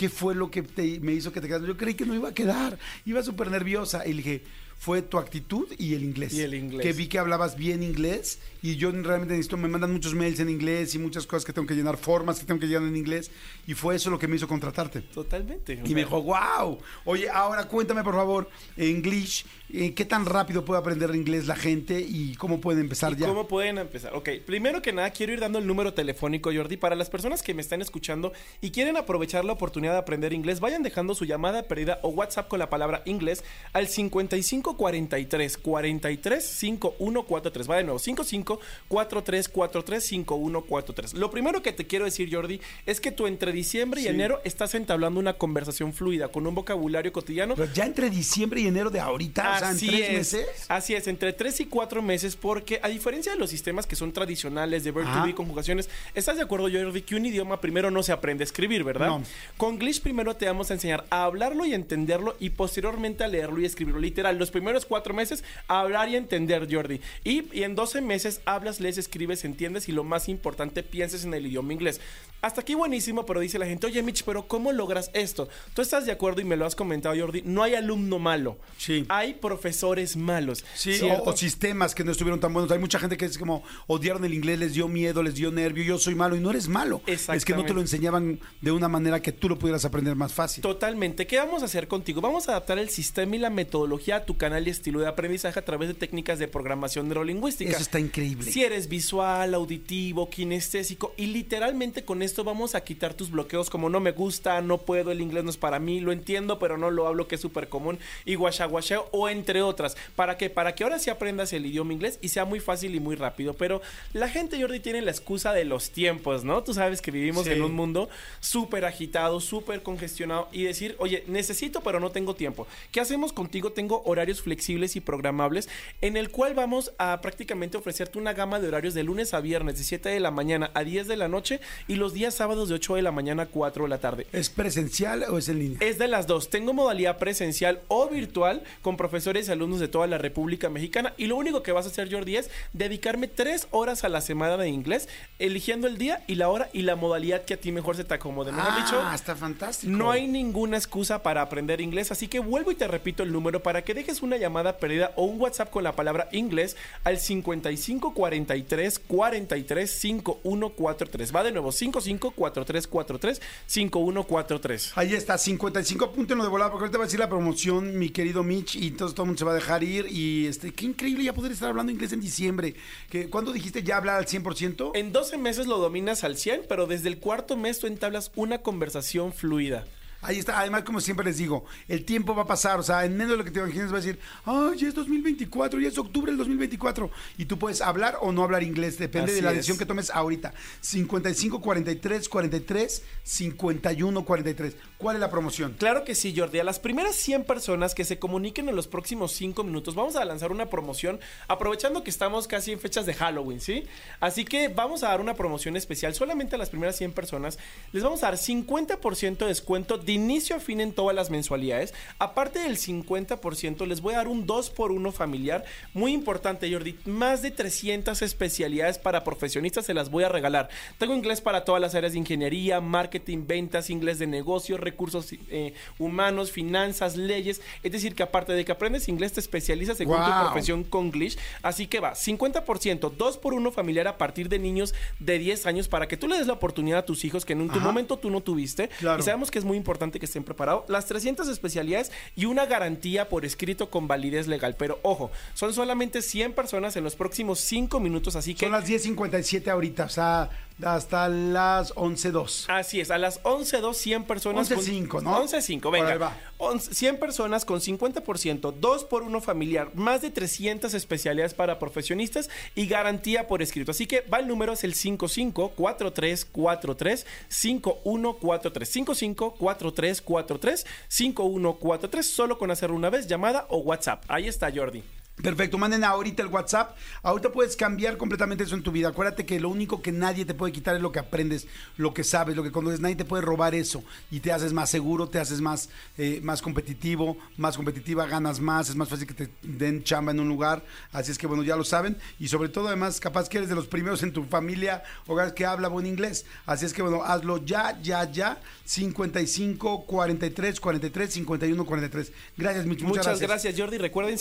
¿Qué fue lo que te- me hizo que te quedaras? Yo creí que no iba a quedar. Iba súper nerviosa. Y le dije, fue tu actitud y el inglés. Y el inglés. Que vi que hablabas bien inglés y yo realmente necesito, me mandan muchos mails en inglés y muchas cosas que tengo que llenar, formas que tengo que llenar en inglés. Y fue eso lo que me hizo contratarte. Totalmente. Y me dijo, wow. Oye, ahora cuéntame por favor, English, eh, ¿qué tan rápido puede aprender inglés la gente y cómo puede empezar ¿Y ya? ¿Cómo pueden empezar? Ok, primero que nada quiero ir dando el número telefónico, Jordi, para las personas que me están escuchando y quieren aprovechar la oportunidad de aprender inglés, vayan dejando su llamada perdida o WhatsApp con la palabra inglés al 55 43 43 5143. Va de nuevo, 55 43 43 5143. Lo primero que te quiero decir, Jordi, es que tú entre diciembre y enero estás entablando una conversación fluida con un vocabulario cotidiano. Pero ya entre diciembre y enero de ahorita, o sea, en Así tres es, meses. Así es, entre 3 y 4 meses, porque a diferencia de los sistemas que son tradicionales de verb to be, conjugaciones, ¿estás de acuerdo, Jordi, que un idioma primero no se aprende a escribir, verdad? No. Con Glitch primero te vamos a enseñar a hablarlo y entenderlo y posteriormente a leerlo y escribirlo. Literal, los primeros 4 meses hablar y entender, Jordi. Y, y en 12 meses hablas, lees, escribes, entiendes y lo más importante, pienses en el idioma inglés. Hasta aquí buenísimo, pero dice la gente, oye Mitch, pero ¿cómo logras esto? Tú estás de acuerdo y me lo has comentado, Jordi, no hay alumno malo. Sí. Hay profesores malos. Sí, o, o sistemas que no estuvieron tan buenos. Hay mucha gente que es como odiaron el inglés, les dio miedo, les dio nervio. Yo soy malo y no eres malo. Es que no te lo enseñaban de una manera que tú lo pudieras aprender más fácil. Totalmente. ¿Qué vamos a hacer contigo? Vamos a adaptar el sistema y la metodología a tu canal y estilo de aprendizaje a través de técnicas de programación neurolingüística. Eso está increíble. Si eres visual, auditivo, kinestésico y literalmente con esto vamos a quitar tus bloqueos como no me gusta, no puedo, el inglés no es para mí, lo entiendo pero no lo hablo que es súper común y guachaguacheo o entre otras. ¿Para qué? Para que ahora sí aprendas el idioma inglés y sea muy fácil y muy rápido. Pero la gente, Jordi, tiene la excusa de los tiempos, ¿no? Tú sabes que vivimos Sí. en un mundo súper agitado, súper congestionado y decir, oye, necesito pero no tengo tiempo. ¿Qué hacemos contigo? Tengo horarios flexibles y programables en el cual vamos a prácticamente ofrecerte una gama de horarios de lunes a viernes de 7 de la mañana a 10 de la noche y los días sábados de 8 de la mañana a 4 de la tarde. ¿Es presencial o es en línea? Es de las dos. Tengo modalidad presencial o virtual con profesores y alumnos de toda la República Mexicana. Y lo único que vas a hacer, Jordi, es dedicarme tres horas a la semana de inglés, eligiendo el día y la hora y la modalidad que a ti mejor se te acomode. Mejor ah, dicho, está fantástico. no hay ninguna excusa para aprender inglés, así que vuelvo y te repito el número para que dejes una llamada perdida o un WhatsApp con la palabra inglés al 55 43 43 5143. Va de nuevo, 55 43 43 5143. Ahí está, 55 apúntenlo de volada, porque ahorita va a decir la promoción, mi querido Mitch, y entonces todo el mundo se va a dejar ir. Y este, qué increíble ya poder estar hablando inglés en diciembre. Que, ¿Cuándo dijiste ya hablar al 100%? En 12 meses lo dominas al 100, pero desde el cuarto mes tú entablas una conversación fluida. Ahí está. Además, como siempre les digo, el tiempo va a pasar. O sea, en menos de lo que te imagines, va a decir, ay, ya es 2024, ya es octubre del 2024. Y tú puedes hablar o no hablar inglés. Depende Así de la es. decisión que tomes ahorita. 55 43 43 51 43. ¿Cuál es la promoción? Claro que sí, Jordi. A las primeras 100 personas que se comuniquen en los próximos 5 minutos, vamos a lanzar una promoción, aprovechando que estamos casi en fechas de Halloween, ¿sí? Así que vamos a dar una promoción especial. Solamente a las primeras 100 personas les vamos a dar 50% de descuento de inicio a fin en todas las mensualidades. Aparte del 50%, les voy a dar un 2 por 1 familiar. Muy importante, Jordi. Más de 300 especialidades para profesionistas se las voy a regalar. Tengo inglés para todas las áreas de ingeniería, marketing, ventas, inglés de negocio, recursos eh, humanos, finanzas, leyes. Es decir, que aparte de que aprendes inglés, te especializas según tu Wow. profesión con Glitch. Así que va, 50%, 2 por 1 familiar a partir de niños de 10 años para que tú le des la oportunidad a tus hijos que en tu Ajá. momento tú no tuviste. Claro. Y sabemos que es muy importante que estén preparados. Las 300 especialidades y una garantía por escrito con validez legal. Pero ojo, son solamente 100 personas en los próximos 5 minutos, así que... Son las 10.57 ahorita, o sea, hasta las 11.02. Así es, a las 11.2, 100 personas. 11.05, ¿no? 11.05, Por ahí venga. va. 11 100 personas con 50%, 2 por 1 familiar, más de 300 especialidades para profesionistas y garantía por escrito. Así que va el número, es el 554343 5143 554343 5143 solo con hacer una vez llamada o WhatsApp. Ahí está Jordi. Perfecto, manden ahorita el WhatsApp. Ahorita puedes cambiar completamente eso en tu vida. Acuérdate que lo único que nadie te puede quitar es lo que aprendes, lo que sabes, lo que conoces. Nadie te puede robar eso. Y te haces más seguro, te haces más, eh, más competitivo, más competitiva, ganas más, es más fácil que te den chamba en un lugar. Así es que bueno, ya lo saben. Y sobre todo, además, capaz que eres de los primeros en tu familia hogares que habla buen inglés. Así es que bueno, hazlo ya, ya, ya. 55 43 43 51 43. Gracias, Mitch. Muchas, Muchas, gracias. Jordi. Recuerden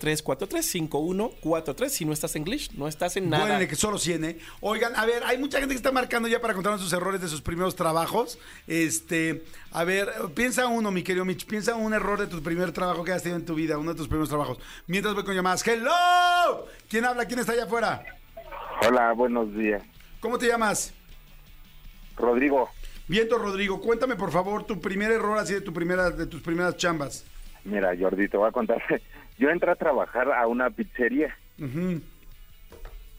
5543435143. Si no estás en English, no estás en nada. Bueno, que solo 100, ¿eh? Oigan, a ver, hay mucha gente que está marcando ya para contarnos sus errores de sus primeros trabajos. Este, a ver, piensa uno, mi querido Mitch, piensa un error de tu primer trabajo que has tenido en tu vida, uno de tus primeros trabajos. Mientras voy con llamadas. ¡Hello! ¿Quién habla? ¿Quién está allá afuera? Hola, buenos días. ¿Cómo te llamas? Rodrigo, Viento Rodrigo, cuéntame por favor tu primer error así de tu primera, de tus primeras chambas. mira, Jordi, te voy a contar yo entré a trabajar a una pizzería,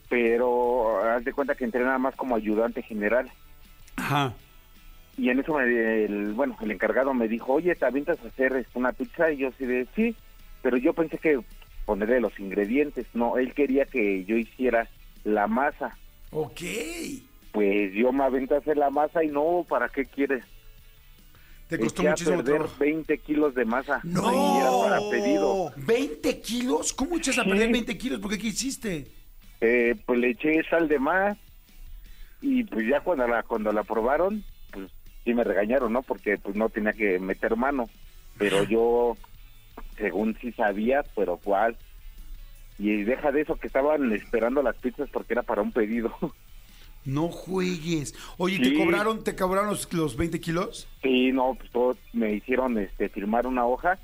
pero haz de cuenta que entré nada más como ayudante general. Ajá. Y en eso, me, el, bueno, el encargado me dijo, oye, ¿te avientas a hacer este, una pizza? Y yo sí de, sí, pero yo pensé que ponerle los ingredientes. No, él quería que yo hiciera la masa. Ok. Pues yo me aventé a hacer la masa y no, ¿para qué quieres? Te costó Eché a muchísimo perder trabajo. 20 kilos de masa. ¡No! Y era para pedido. ¿20 kilos? ¿Cómo echas a perder 20 kilos? ¿Por qué? ¿Qué hiciste? Eh, pues le eché sal de más y pues ya cuando la cuando la probaron, pues sí me regañaron, ¿no? Porque pues no tenía que meter mano. Pero yo, según sí sabía, pero cuál. Y deja de eso que estaban esperando las pizzas porque era para un pedido. No juegues. Oye, ¿te Sí. cobraron, te cobraron los, los 20 kilos? Sí, no, pues todo, me hicieron este firmar una hoja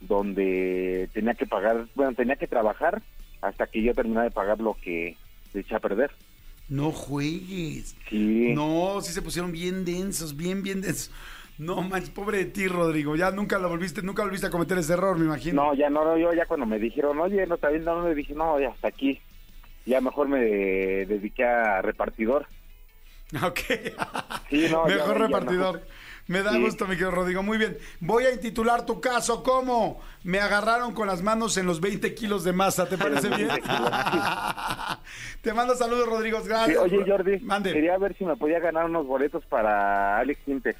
donde tenía que pagar, bueno, tenía que trabajar hasta que yo terminara de pagar lo que le eché a perder. No juegues. Sí. No, sí se pusieron bien densos, bien, bien densos. No manches, pobre de ti, Rodrigo. Ya nunca lo volviste, nunca volviste a cometer ese error, me imagino. No, ya no, yo ya cuando me dijeron, oye, no está bien, no, me dije, no, ya hasta aquí. Ya mejor me dediqué a repartidor. Ok. Sí, no, Mejor ya repartidor. Me da Sí. gusto, mi querido Rodrigo. Muy bien. Voy a intitular tu caso como Me agarraron con las manos en los 20 kilos de masa. ¿Te parece bien? 20 kilos. Te mando saludos, Rodrigo. Sí, Gracias. oye, Jordi, Mande. quería ver si me podía ganar unos boletos para Alex Intec.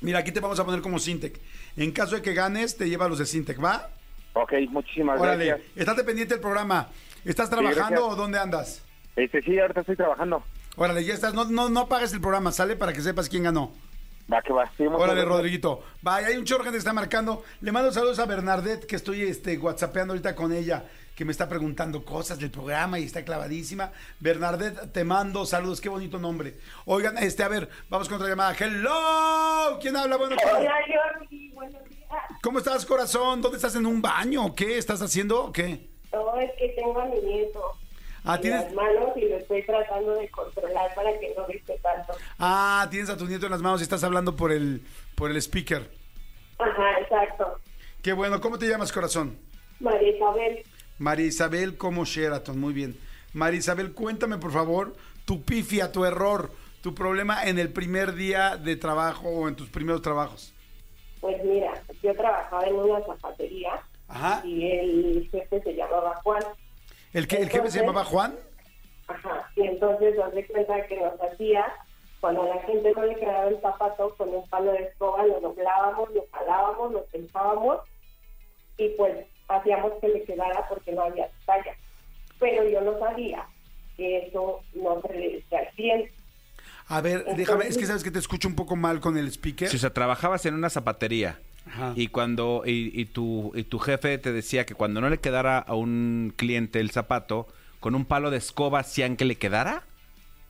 Mira, aquí te vamos a poner como Sintec. En caso de que ganes, te lleva los de Sintec, ¿va? Ok, muchísimas Órale, gracias. estate pendiente del programa. ¿Estás trabajando o dónde andas? Este, sí, ahorita estoy trabajando. Órale, ya estás. No, no, no apagues el programa, sale para que sepas quién ganó. Va, que va. Órale. Rodriguito. Vaya, hay un chorro que te está marcando. Le mando saludos a Bernadette, que estoy este, whatsappeando ahorita con ella, que me está preguntando cosas del programa y está clavadísima. Bernadette, te mando saludos. Qué bonito nombre. Oigan, este, a ver, vamos con otra llamada. Hello. ¿Quién habla? Bueno, Hola Jordi, buenos días. ¿cómo estás, corazón? ¿Dónde estás? ¿En un baño? ¿Qué estás haciendo? ¿Qué? No, es que tengo a mi nieto Ah, en tienes, las manos y lo estoy tratando de controlar para que no grite tanto. ah, tienes a tu nieto en las manos y estás hablando por el, por el speaker. Ajá, exacto. Qué bueno. ¿Cómo te llamas, corazón? María Isabel, María Isabel como Sheraton, muy bien. María Isabel, cuéntame por favor tu pifia, tu error, tu problema en el primer día de trabajo o en tus primeros trabajos. pues mira, yo trabajaba en una zapatería Ajá. y el jefe se llamaba Juan. ¿El, que, el jefe se llamaba Juan? Ajá, y entonces nos de cuenta que nos hacía, cuando a la gente no le quedaba el zapato, con un palo de escoba lo doblábamos, lo jalábamos, lo pensábamos y pues hacíamos que le quedara porque no había talla. Pero yo no sabía que eso no se le decía al cliente. A ver, déjame, es que sabes que te escucho un poco mal con el speaker. Si, o sea, trabajabas en una zapatería Ajá. y cuando y, y tu, y tu jefe te decía que cuando no le quedara a un cliente el zapato, con un palo de escoba hacían que le quedara.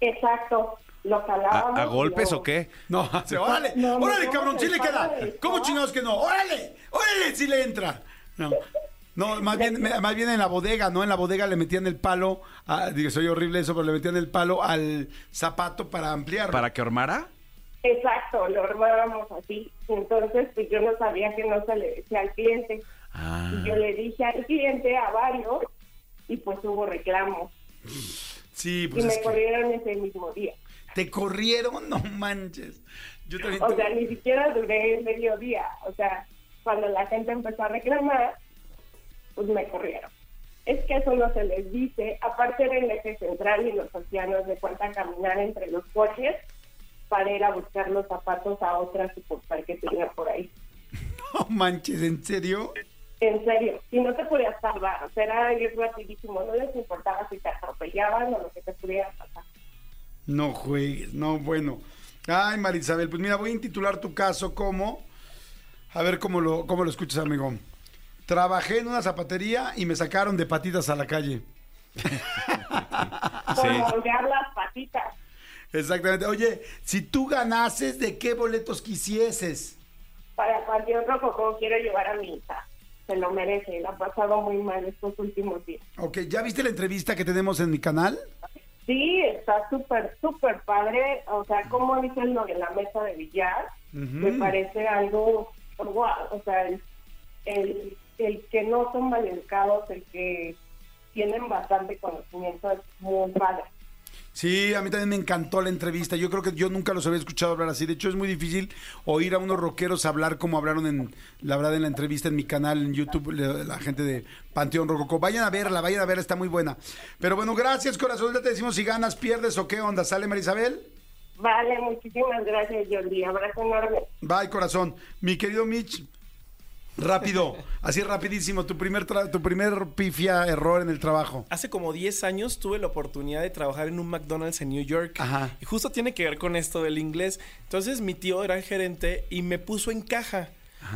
Exacto, lo ¿A, jalábamos. a golpes lo- o qué? No, hace, órale, No, no, órale, no, cabrón, sí le queda. ¿Cómo chingados que no? Órale, órale, sí le entra. No. No, más bien, más bien en la bodega, ¿no? En la bodega le metían el palo, a- digo, soy horrible eso, pero le metían el palo al zapato para ampliar. ¿Para que ormara? Exacto, lo armábamos así. Entonces, pues yo no sabía que no se le decía al cliente. Ah. Y yo le dije al cliente, a varios, y pues hubo reclamos. Sí, y pues me es que corrieron ese mismo día. te corrieron, no manches. Yo también O tuve- sea, ni siquiera duré medio día. O sea, cuando la gente empezó a reclamar, pues me corrieron. Es que eso no se les dice. Aparte era el eje central y los océanos de cuenta caminar entre los coches para ir a buscar los zapatos a otra sucursal que tenía por ahí. no manches, ¿en serio? En serio, si no te podías salvar, o sea, era ir rapidísimo, no les importaba si te atropellaban o lo que te pudiera pasar. No juegues, no, bueno. Ay, Marisabel, pues mira, voy a intitular tu caso como, a ver cómo lo, cómo lo escuchas, amigo. Trabajé en una zapatería y me sacaron de patitas a la calle. Por Sí. moldear las patitas. Exactamente. Oye, si tú ganases, ¿de qué boletos quisieses? Para cualquier otro coco quiero llevar a mi hija. Se lo merece, la ha pasado muy mal estos últimos días. Ok, ¿ya viste la entrevista que tenemos en mi canal? Sí, está súper, súper padre. O sea, como dicen lo de la mesa de billar, me parece algo, wow, o sea, el, el el que no son maleducados, el que tienen bastante conocimiento, es muy padre. Sí, a mí también me encantó la entrevista. Yo creo que yo nunca los había escuchado hablar así. De hecho, es muy difícil oír a unos rockeros hablar como hablaron en la verdad en la entrevista en mi canal en YouTube, la gente de Panteón Rococo. Vayan a verla, vayan a verla, está muy buena. Pero bueno, gracias, corazón. Ya te decimos si ganas, pierdes o qué onda. ¿Sale, Marisabel? Vale, muchísimas gracias, Jordi. Abrazo enorme. Bye, corazón. Mi querido Mitch, rápido, así rapidísimo, tu primer, tra- tu primer pifia error en el trabajo. Hace como 10 años tuve la oportunidad de trabajar en un McDonald's en New York. Ajá. Y justo tiene que ver con esto del inglés. Entonces mi tío era el gerente y me puso en caja.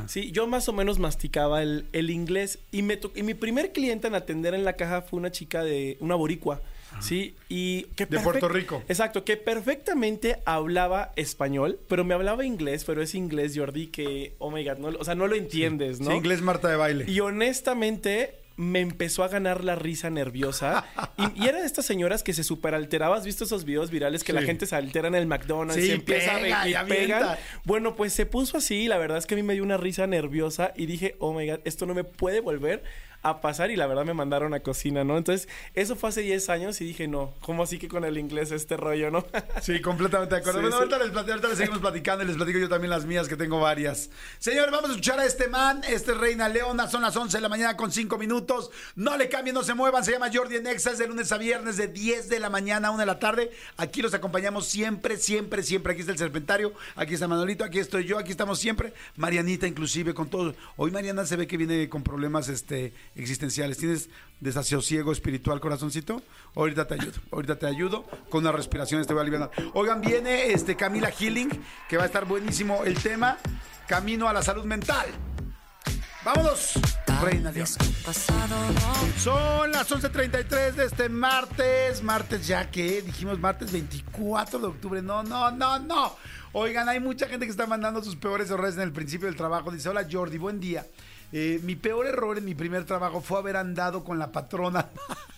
Sí, yo más o menos masticaba el, el inglés y, me y mi primer cliente en atender en la caja fue una chica de una boricua. Sí, y que De Puerto Rico. Exacto, que perfectamente hablaba español, pero me hablaba inglés, pero es inglés, Jordi, que, oh my god, no, o sea, no lo entiendes, ¿no? Sí, inglés Marta de baile. Y honestamente me empezó a ganar la risa nerviosa. y, y era de estas señoras que se superalteraba. ¿Has visto esos videos virales que Sí. la gente se altera en el McDonald's Sí, y empieza pega, a y y pegan? Bueno, pues se puso así la verdad es que a mí me dio una risa nerviosa y dije, oh my god, esto no me puede volver a pasar y la verdad me mandaron a cocina, ¿no? Entonces, eso fue hace 10 años y dije, no, ¿cómo así que con el inglés este rollo, no? Sí, completamente de acuerdo. Sí, bueno, sí. ahorita, les, ahorita les seguimos platicando y les platico yo también las mías, que tengo varias. Señores, vamos a escuchar a este man, este es Reina Leona, son las 11 de la mañana con 5 minutos. No le cambien, no se muevan, se llama Jordi en Exa, es de lunes a viernes de 10 de la mañana a 1 de la tarde. Aquí los acompañamos siempre, siempre, siempre. Aquí está el Serpentario, aquí está Manolito, aquí estoy yo, aquí estamos siempre. Marianita inclusive con todo. Hoy Mariana se ve que viene con problemas este, existenciales. ¿Tienes desasosiego espiritual, corazoncito? Ahorita te ayudo, ahorita te ayudo con unas respiraciones, te voy a aliviar. Oigan, viene este Camila Healing, que va a estar buenísimo el tema, Camino a la Salud Mental. ¡Vámonos! Reina León. Son las 11.33 de este martes. Martes ya que dijimos martes 24 de octubre. No, no, no, no. Oigan, hay mucha gente que está mandando sus peores errores en el principio del trabajo. Dice, hola Jordi, buen día. Eh, mi peor error en mi primer trabajo fue haber andado con la patrona.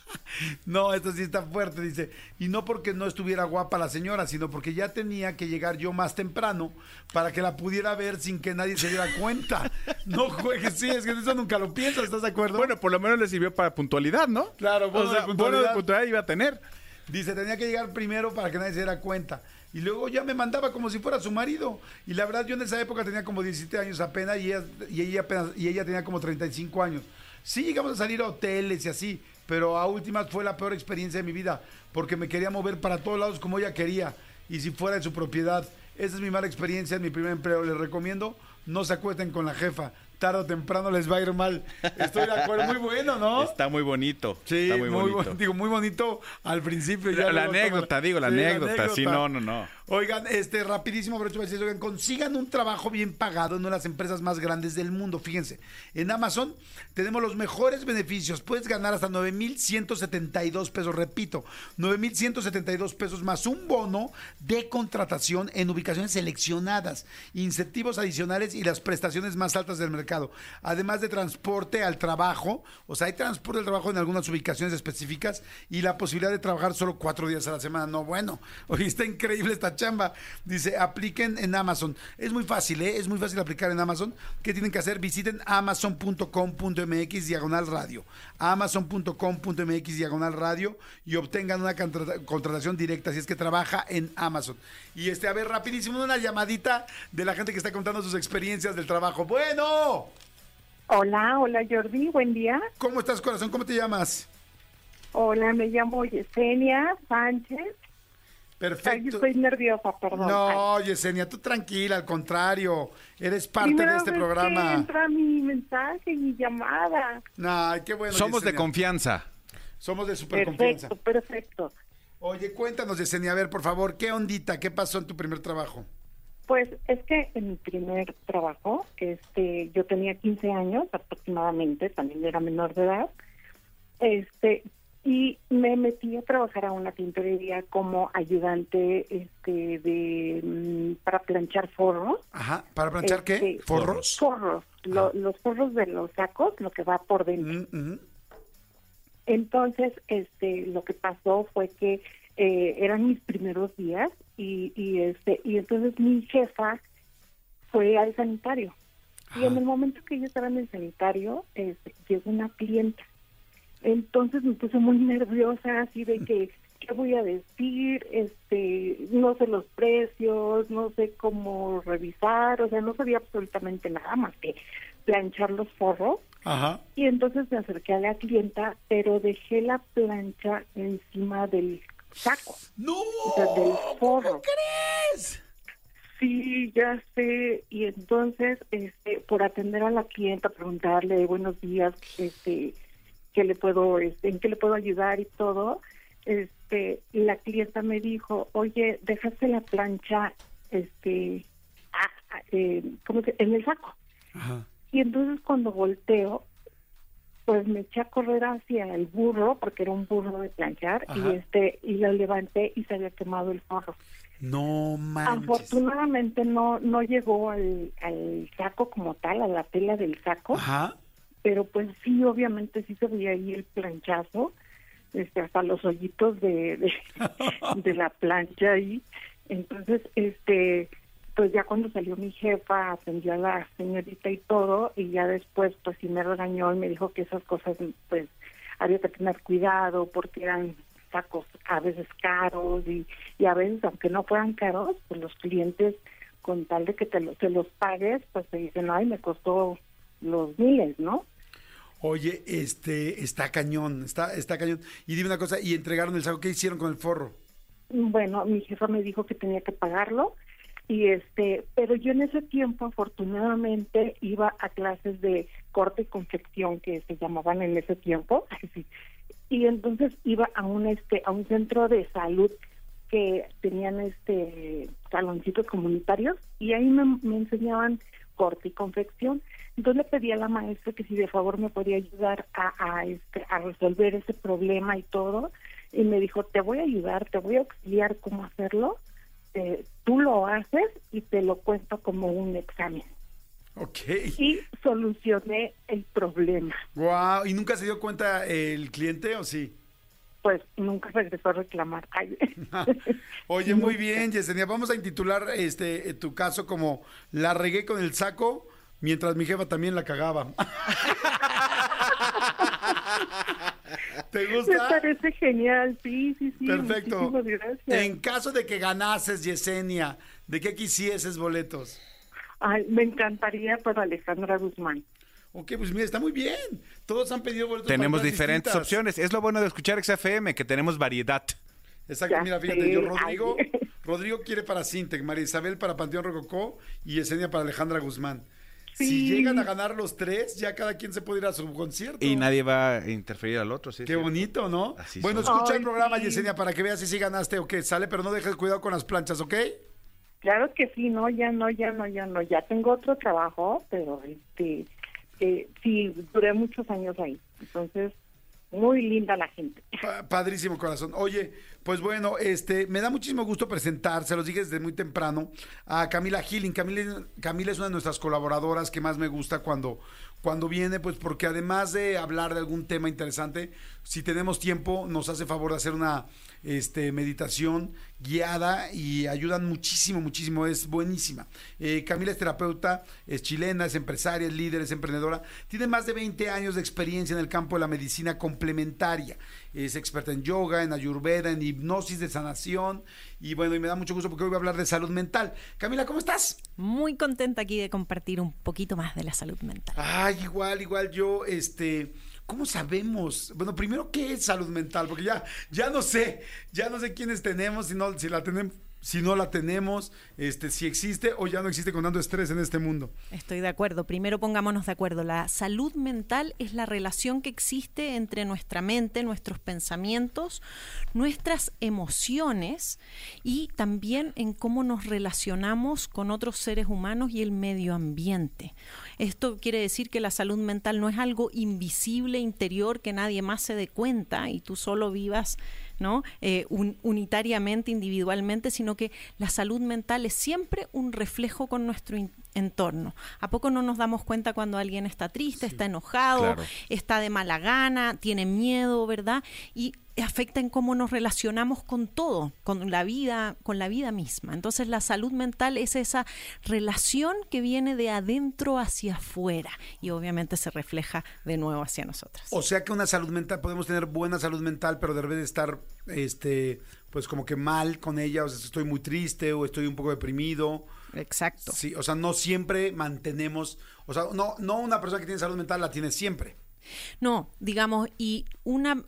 no, esto sí está fuerte, dice. Y no porque no estuviera guapa la señora, sino porque ya tenía que llegar yo más temprano para que la pudiera ver sin que nadie se diera cuenta. No juegues, sí, es que eso nunca lo piensas, ¿estás de acuerdo? Bueno, por lo menos le sirvió para puntualidad, ¿no? Claro, bono o sea, puntualidad. de puntualidad iba a tener. Dice, tenía que llegar primero para que nadie se diera cuenta. Y luego ya me mandaba como si fuera su marido. Y la verdad, yo en esa época tenía como 17 años apenas y ella, y ella, apenas, y ella tenía como 35 años. Sí llegamos a salir a hoteles y así, pero a últimas fue la peor experiencia de mi vida, porque me quería mover para todos lados como ella quería, y si fuera de su propiedad. Esa es mi mala experiencia en mi primer empleo. Les recomiendo, no se acuesten con la jefa. Tarde o temprano les va a ir mal. Estoy de acuerdo. Muy bueno, ¿no? Está muy bonito. Sí, está muy, bonito. digo, muy bonito al principio. La- ya la anécdota, digo, la anécdota, sí, no, no, no. Oigan, este, rapidísimo, broche, oigan, consigan un trabajo bien pagado en una de las empresas más grandes del mundo. Fíjense, en Amazon tenemos los mejores beneficios. Puedes ganar hasta 9,172 pesos, repito, 9,172 pesos más un bono de contratación en ubicaciones seleccionadas, incentivos adicionales y las prestaciones más altas del mercado. Además de transporte al trabajo, o sea, hay transporte al trabajo en algunas ubicaciones específicas y la posibilidad de trabajar solo cuatro días a la semana. No, bueno, oye, está increíble esta chamba. Dice, apliquen en Amazon. Es muy fácil, ¿eh? Es muy fácil aplicar en Amazon. ¿Qué tienen que hacer? Visiten amazon.com.mx diagonal radio. Amazon.com.mx diagonal radio y obtengan una contrata- contratación directa si es que trabaja en Amazon. Y este, a ver, rapidísimo, una llamadita de la gente que está contando sus experiencias del trabajo. Bueno, Hola, hola Jordi, buen día. ¿cómo estás, corazón? ¿Cómo te llamas? Hola, me llamo Yesenia Sánchez. Ay, Perfecto. estoy nerviosa, perdón. No, Yesenia, tú tranquila, al contrario, eres Ay, parte primera de este vez que programa. entra mi mensaje, mi llamada. Ay, qué bueno. Somos de confianza. Somos de super confianza. Perfecto, perfecto. Oye, cuéntanos, Yesenia, a ver, por favor, ¿qué ondita? ¿Qué pasó en tu primer trabajo? Pues es que en mi primer trabajo, este, yo tenía 15 años aproximadamente, también era menor de edad, este, y me metí a trabajar a una tintorería como ayudante, este, de mm, para planchar forros. Ajá, ¿para planchar qué? Este, ¿Forros? Forros, lo- los forros de los sacos, lo que va por dentro. Mm, mm. Entonces, este, lo que pasó fue que eh, eran mis primeros días y, y este y entonces mi jefa fue al sanitario. Y en el momento que yo estaba en el sanitario, este, llegó una clienta. Entonces me puse muy nerviosa, así de que, ¿qué voy a decir? Este, no sé los precios, no sé cómo revisar, o sea, no sabía absolutamente nada más que planchar los forros. Ajá. Y entonces me acerqué a la clienta, pero dejé la plancha encima del saco, ¡No! o sea, del forro. crees? Sí, ya sé. Y entonces, este, por atender a la clienta, preguntarle buenos días, este, qué le puedo, este, en qué le puedo ayudar y todo, este, la clienta me dijo, oye, dejaste la plancha, este, ah, eh, ¿cómo se- en el saco. Ajá. Y entonces cuando volteo, pues me eché a correr hacia el burro, porque era un burro de planchar, Ajá. y este, y lo levanté y se había quemado el forro. No manches. Afortunadamente no no llegó al, al saco como tal, a la tela del saco, Ajá. pero pues sí, obviamente sí se veía ahí el planchazo, este, hasta los hoyitos de, de, de la plancha ahí. Entonces, este, pues ya cuando salió mi jefa, atendió a la señorita y todo, y ya después pues sí me regañó y me dijo que esas cosas pues había que tener cuidado porque eran sacos a veces caros y, y a veces aunque no fueran caros, pues los clientes con tal de que te, lo- te los pagues, pues te dicen, ay, me costó los miles, ¿no? Oye, este, está cañón, está, está cañón. Y dime una cosa, y entregaron el saco, ¿qué hicieron con el forro? Bueno, mi jefa me dijo que tenía que pagarlo y este, pero yo en ese tiempo afortunadamente iba a clases de corte y confección que se llamaban en ese tiempo, y entonces iba a un este a un centro de salud que tenían este saloncitos comunitarios y ahí me, me enseñaban corte y confección. Entonces le pedí a la maestra que si de favor me podía ayudar a, a, este, a resolver ese problema y todo. Y me dijo, te voy a ayudar, te voy a auxiliar cómo hacerlo. Eh, tú lo haces y te lo cuento como un examen. Ok. Y solucioné el problema. Wow. ¿Y nunca se dio cuenta el cliente o sí? Pues nunca regresó a reclamar. Ay. Oye, muy bien, Yesenia. Vamos a intitular este tu caso como La regué con el saco mientras mi jefa también la cagaba. ¿Te Me gusta? parece genial, sí, sí, sí. Perfecto. gracias. En caso de que ganases, Yesenia, ¿de qué quisieses boletos? Ay, me encantaría para Alejandra Guzmán. Ok, pues mira, está muy bien. Todos han pedido boletos. Tenemos diferentes distintas. opciones. Es lo bueno de escuchar XFM, que tenemos variedad. Exacto, Ya mira, fíjate, yo Rodrigo, ay. Rodrigo quiere para Sintec, María Isabel para Panteón Rococó y Yesenia para Alejandra Guzmán. Si llegan a ganar los tres, ya cada quien se puede ir a su concierto. Y nadie va a interferir al otro, ¿sí? Qué bonito, ¿no? Así bueno, son. escucha Ay, el programa, sí. Yesenia, para que veas si sí ganaste o qué. Sale, pero no dejes cuidado con las planchas, ¿ok? Claro que sí, no, ya no, ya no, ya no. Ya tengo otro trabajo, pero este, eh, sí, duré muchos años ahí. Entonces, muy linda la gente. Pa- Padrísimo corazón. Oye, pues bueno, este, me da muchísimo gusto presentar, se los dije desde muy temprano, a Camila Healing. Camila, Camila es una de nuestras colaboradoras que más me gusta cuando, cuando viene, pues porque además de hablar de algún tema interesante, si tenemos tiempo, nos hace favor de hacer una este, meditación guiada y ayudan muchísimo, muchísimo, es buenísima. Eh, Camila es terapeuta, es chilena, es empresaria, es líder, es emprendedora, tiene más de 20 años de experiencia en el campo de la medicina complementaria, es experta en yoga, en ayurveda, en hipnosis de sanación y bueno, y me da mucho gusto porque hoy voy a hablar de salud mental. Camila, ¿cómo estás? Muy contenta aquí de compartir un poquito más de la salud mental. Ay, igual, igual yo, este, ¿cómo sabemos? Bueno, primero, ¿qué es salud mental? Porque ya, ya no sé, ya no sé quiénes tenemos, si no, si la tenemos, si no la tenemos, este, si existe o ya no existe con tanto estrés en este mundo. Estoy de acuerdo. Primero pongámonos de acuerdo. La salud mental es la relación que existe entre nuestra mente, nuestros pensamientos, nuestras emociones y también en cómo nos relacionamos con otros seres humanos y el medio ambiente. Esto quiere decir que la salud mental no es algo invisible, interior, que nadie más se dé cuenta y tú solo vivas ¿no? Eh, un- unitariamente, individualmente, sino que la salud mental es siempre un reflejo con nuestro entorno. ¿A poco no nos damos cuenta cuando alguien está triste, está enojado, claro. está de mala gana, tiene miedo, ¿verdad? Y afecta en cómo nos relacionamos con todo, con la vida, con la vida misma. Entonces la salud mental es esa relación que viene de adentro hacia afuera y obviamente se refleja de nuevo hacia nosotras. O sea que una salud mental, podemos tener buena salud mental, pero de repente estar, este, pues como que mal con ella, o sea, estoy muy triste o estoy un poco deprimido. Exacto. Sí, o sea, no siempre mantenemos, o sea, no, no una persona que tiene salud mental la tiene siempre. No, digamos, y una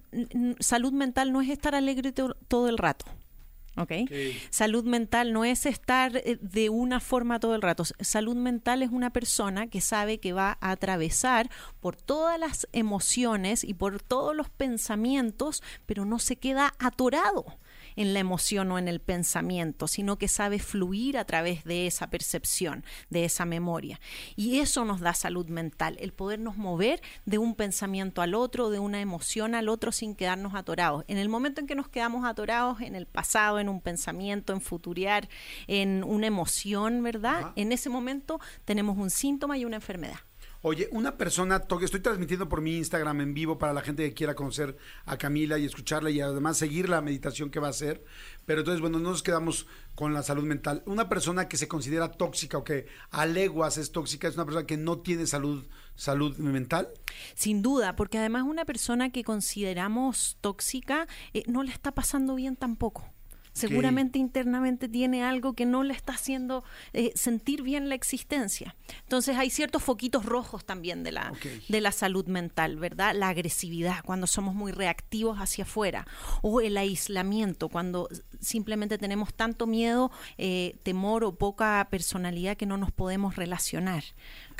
salud mental no es estar alegre to- todo el rato. ¿ok? Salud mental no es estar eh, de una forma todo el rato. Salud mental es una persona que sabe que va a atravesar por todas las emociones y por todos los pensamientos, pero no se queda atorado en la emoción o en el pensamiento, sino que sabe fluir a través de esa percepción, de esa memoria. Y eso nos da salud mental, el podernos mover de un pensamiento al otro, de una emoción al otro sin quedarnos atorados. En el momento en que nos quedamos atorados en el pasado, en un pensamiento, en futuriar, en una emoción, ¿verdad? En ese momento tenemos un síntoma y una enfermedad. Oye, una persona, to- estoy transmitiendo por mi Instagram en vivo para la gente que quiera conocer a Camila y escucharla y además seguir la meditación que va a hacer. Pero entonces, bueno, no nos quedamos con la salud mental. Una persona que se considera tóxica o que a leguas es tóxica es una persona que no tiene salud, salud mental. Sin duda, porque además una persona que consideramos tóxica eh, no le está pasando bien tampoco. Seguramente internamente tiene algo que no le está haciendo eh, sentir bien la existencia. Entonces hay ciertos foquitos rojos también de la, de la salud mental, ¿verdad? La agresividad, cuando somos muy reactivos hacia afuera, o el aislamiento, cuando simplemente tenemos tanto miedo, eh, temor o poca personalidad que no nos podemos relacionar,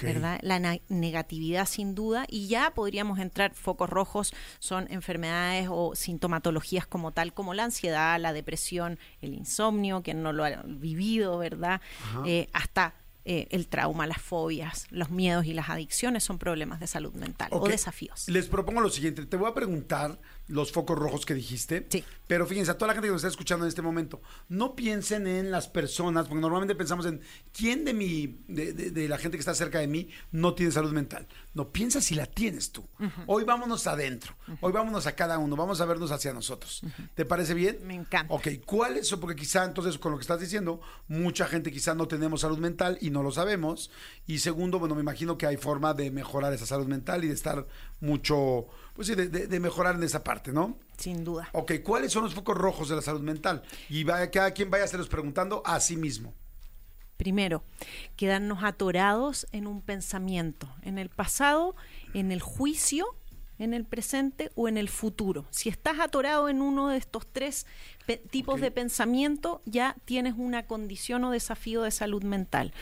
¿verdad? La negatividad sin duda, y ya podríamos entrar, focos rojos son enfermedades o sintomatologías como tal, como la ansiedad, la depresión, el insomnio, quien no lo ha vivido, ¿verdad? Eh, hasta eh, el trauma, las fobias, los miedos y las adicciones son problemas de salud mental o desafíos. Les propongo lo siguiente, te voy a preguntar los focos rojos que dijiste. Sí. Pero fíjense, a toda la gente que nos está escuchando en este momento, no piensen en las personas, porque normalmente pensamos en quién de mi, de, de- de la gente que está cerca de mí no tiene salud mental. No, piensa si la tienes tú. Hoy vámonos adentro. Hoy vámonos a cada uno, vamos a vernos hacia nosotros. ¿Te parece bien? Me encanta. Ok, ¿cuál es eso? Porque quizá entonces con lo que estás diciendo, mucha gente quizá no tenemos salud mental y no lo sabemos. Y segundo, bueno, me imagino que hay forma de mejorar esa salud mental y de estar mucho, pues sí, de, de- de mejorar en esa parte, ¿no? Sin duda. Ok, ¿cuáles son los focos rojos de la salud mental? Y vaya, cada quien vaya a hacerlos preguntando a sí mismo. Primero, quedarnos atorados en un pensamiento, en el pasado, en el juicio, en el presente o en el futuro. Si estás atorado en uno de estos tres tipos de pensamiento, ya tienes una condición o desafío de salud mental.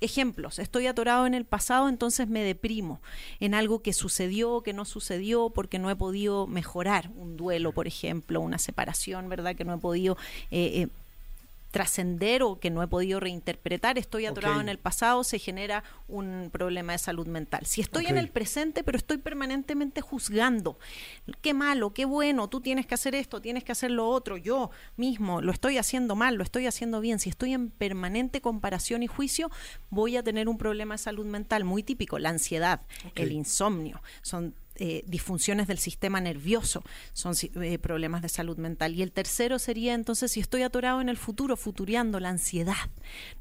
Ejemplos, estoy atorado en el pasado, entonces me deprimo en algo que sucedió, que no sucedió, porque no he podido mejorar un duelo, por ejemplo, una separación, ¿verdad? Que no he podido eh, eh, trascender o que no he podido reinterpretar, estoy atorado en el pasado, se genera un problema de salud mental. Si estoy en el presente, pero estoy permanentemente juzgando, qué malo, qué bueno, tú tienes que hacer esto, tienes que hacer lo otro, yo mismo lo estoy haciendo mal, lo estoy haciendo bien, si estoy en permanente comparación y juicio, voy a tener un problema de salud mental muy típico, la ansiedad, el insomnio, son eh, disfunciones del sistema nervioso, son eh, problemas de salud mental. Y el tercero sería entonces si estoy atorado en el futuro, futuriando, la ansiedad,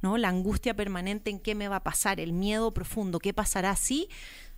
¿no? La angustia permanente en qué me va a pasar, el miedo profundo, qué pasará si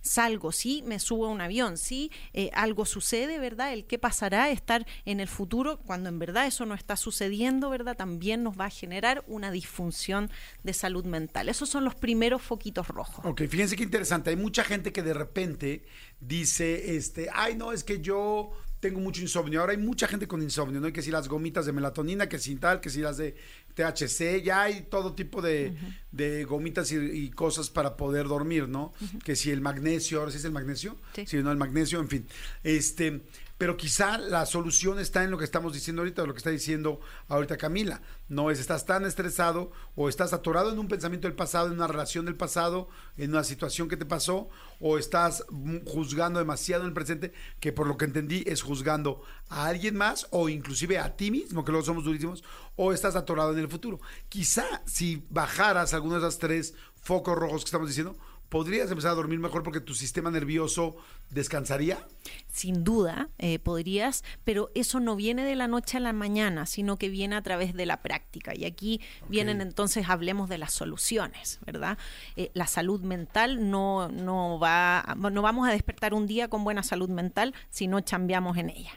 salgo, si me subo a un avión, si eh, algo sucede, ¿verdad? El qué pasará, estar en el futuro, cuando en verdad eso no está sucediendo, ¿verdad? También nos va a generar una disfunción de salud mental. Esos son los primeros foquitos rojos. Ok, fíjense qué interesante. Hay mucha gente que de repente dice, este, ay, no, es que yo tengo mucho insomnio. Ahora hay mucha gente con insomnio, ¿no? Que si las gomitas de melatonina, que si tal, que si las de THC, ya hay todo tipo de, de gomitas y, y cosas para poder dormir, ¿no? Que si el magnesio, ahora sí es el magnesio, Sí. no el magnesio, en fin. Este, pero quizá la solución está en lo que estamos diciendo ahorita, lo que está diciendo ahorita Camila. No es estás tan estresado o estás atorado en un pensamiento del pasado, en una relación del pasado, en una situación que te pasó, o estás juzgando demasiado en el presente, que por lo que entendí es juzgando a alguien más o inclusive a ti mismo, que luego somos durísimos, o estás atorado en el futuro. Quizá si bajaras alguno de esos tres focos rojos que estamos diciendo, ¿podrías empezar a dormir mejor porque tu sistema nervioso descansaría? Sin duda, eh, podrías, pero eso no viene de la noche a la mañana, sino que viene a través de la práctica. Y aquí vienen entonces, hablemos de las soluciones, ¿verdad? Eh, la salud mental no, no va, no vamos a despertar un día con buena salud mental si no cambiamos en ella.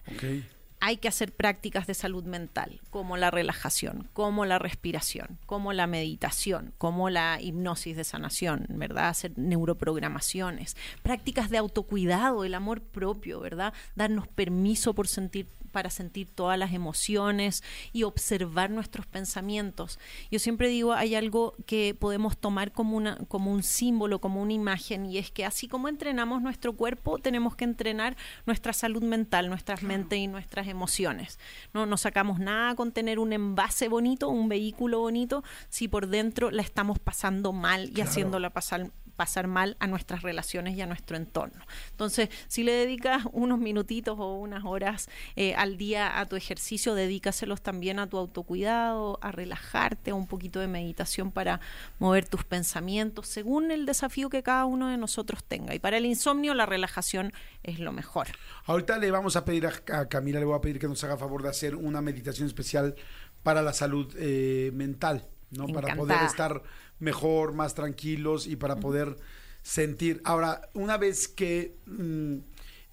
Hay que hacer prácticas de salud mental, como la relajación, como la respiración, como la meditación, como la hipnosis de sanación, ¿verdad? Hacer neuroprogramaciones, prácticas de autocuidado, el amor propio, ¿verdad? Darnos permiso por sentir para sentir todas las emociones y observar nuestros pensamientos. Yo siempre digo, hay algo que podemos tomar como, una, como un símbolo, como una imagen, y es que así como entrenamos nuestro cuerpo, tenemos que entrenar nuestra salud mental, nuestras mentes y nuestras emociones. No, no sacamos nada con tener un envase bonito, un vehículo bonito, si por dentro la estamos pasando mal y haciéndola pasar pasar mal a nuestras relaciones y a nuestro entorno. Entonces, si le dedicas unos minutitos o unas horas eh, al día a tu ejercicio, dedícaselos también a tu autocuidado, a relajarte, a un poquito de meditación para mover tus pensamientos, según el desafío que cada uno de nosotros tenga. Y para el insomnio, la relajación es lo mejor. Ahorita le vamos a pedir a, a Camila, le voy a pedir que nos haga favor de hacer una meditación especial para la salud eh, mental, ¿no? Para poder estar mejor, más tranquilos y para poder sentir. Ahora, una vez que mm,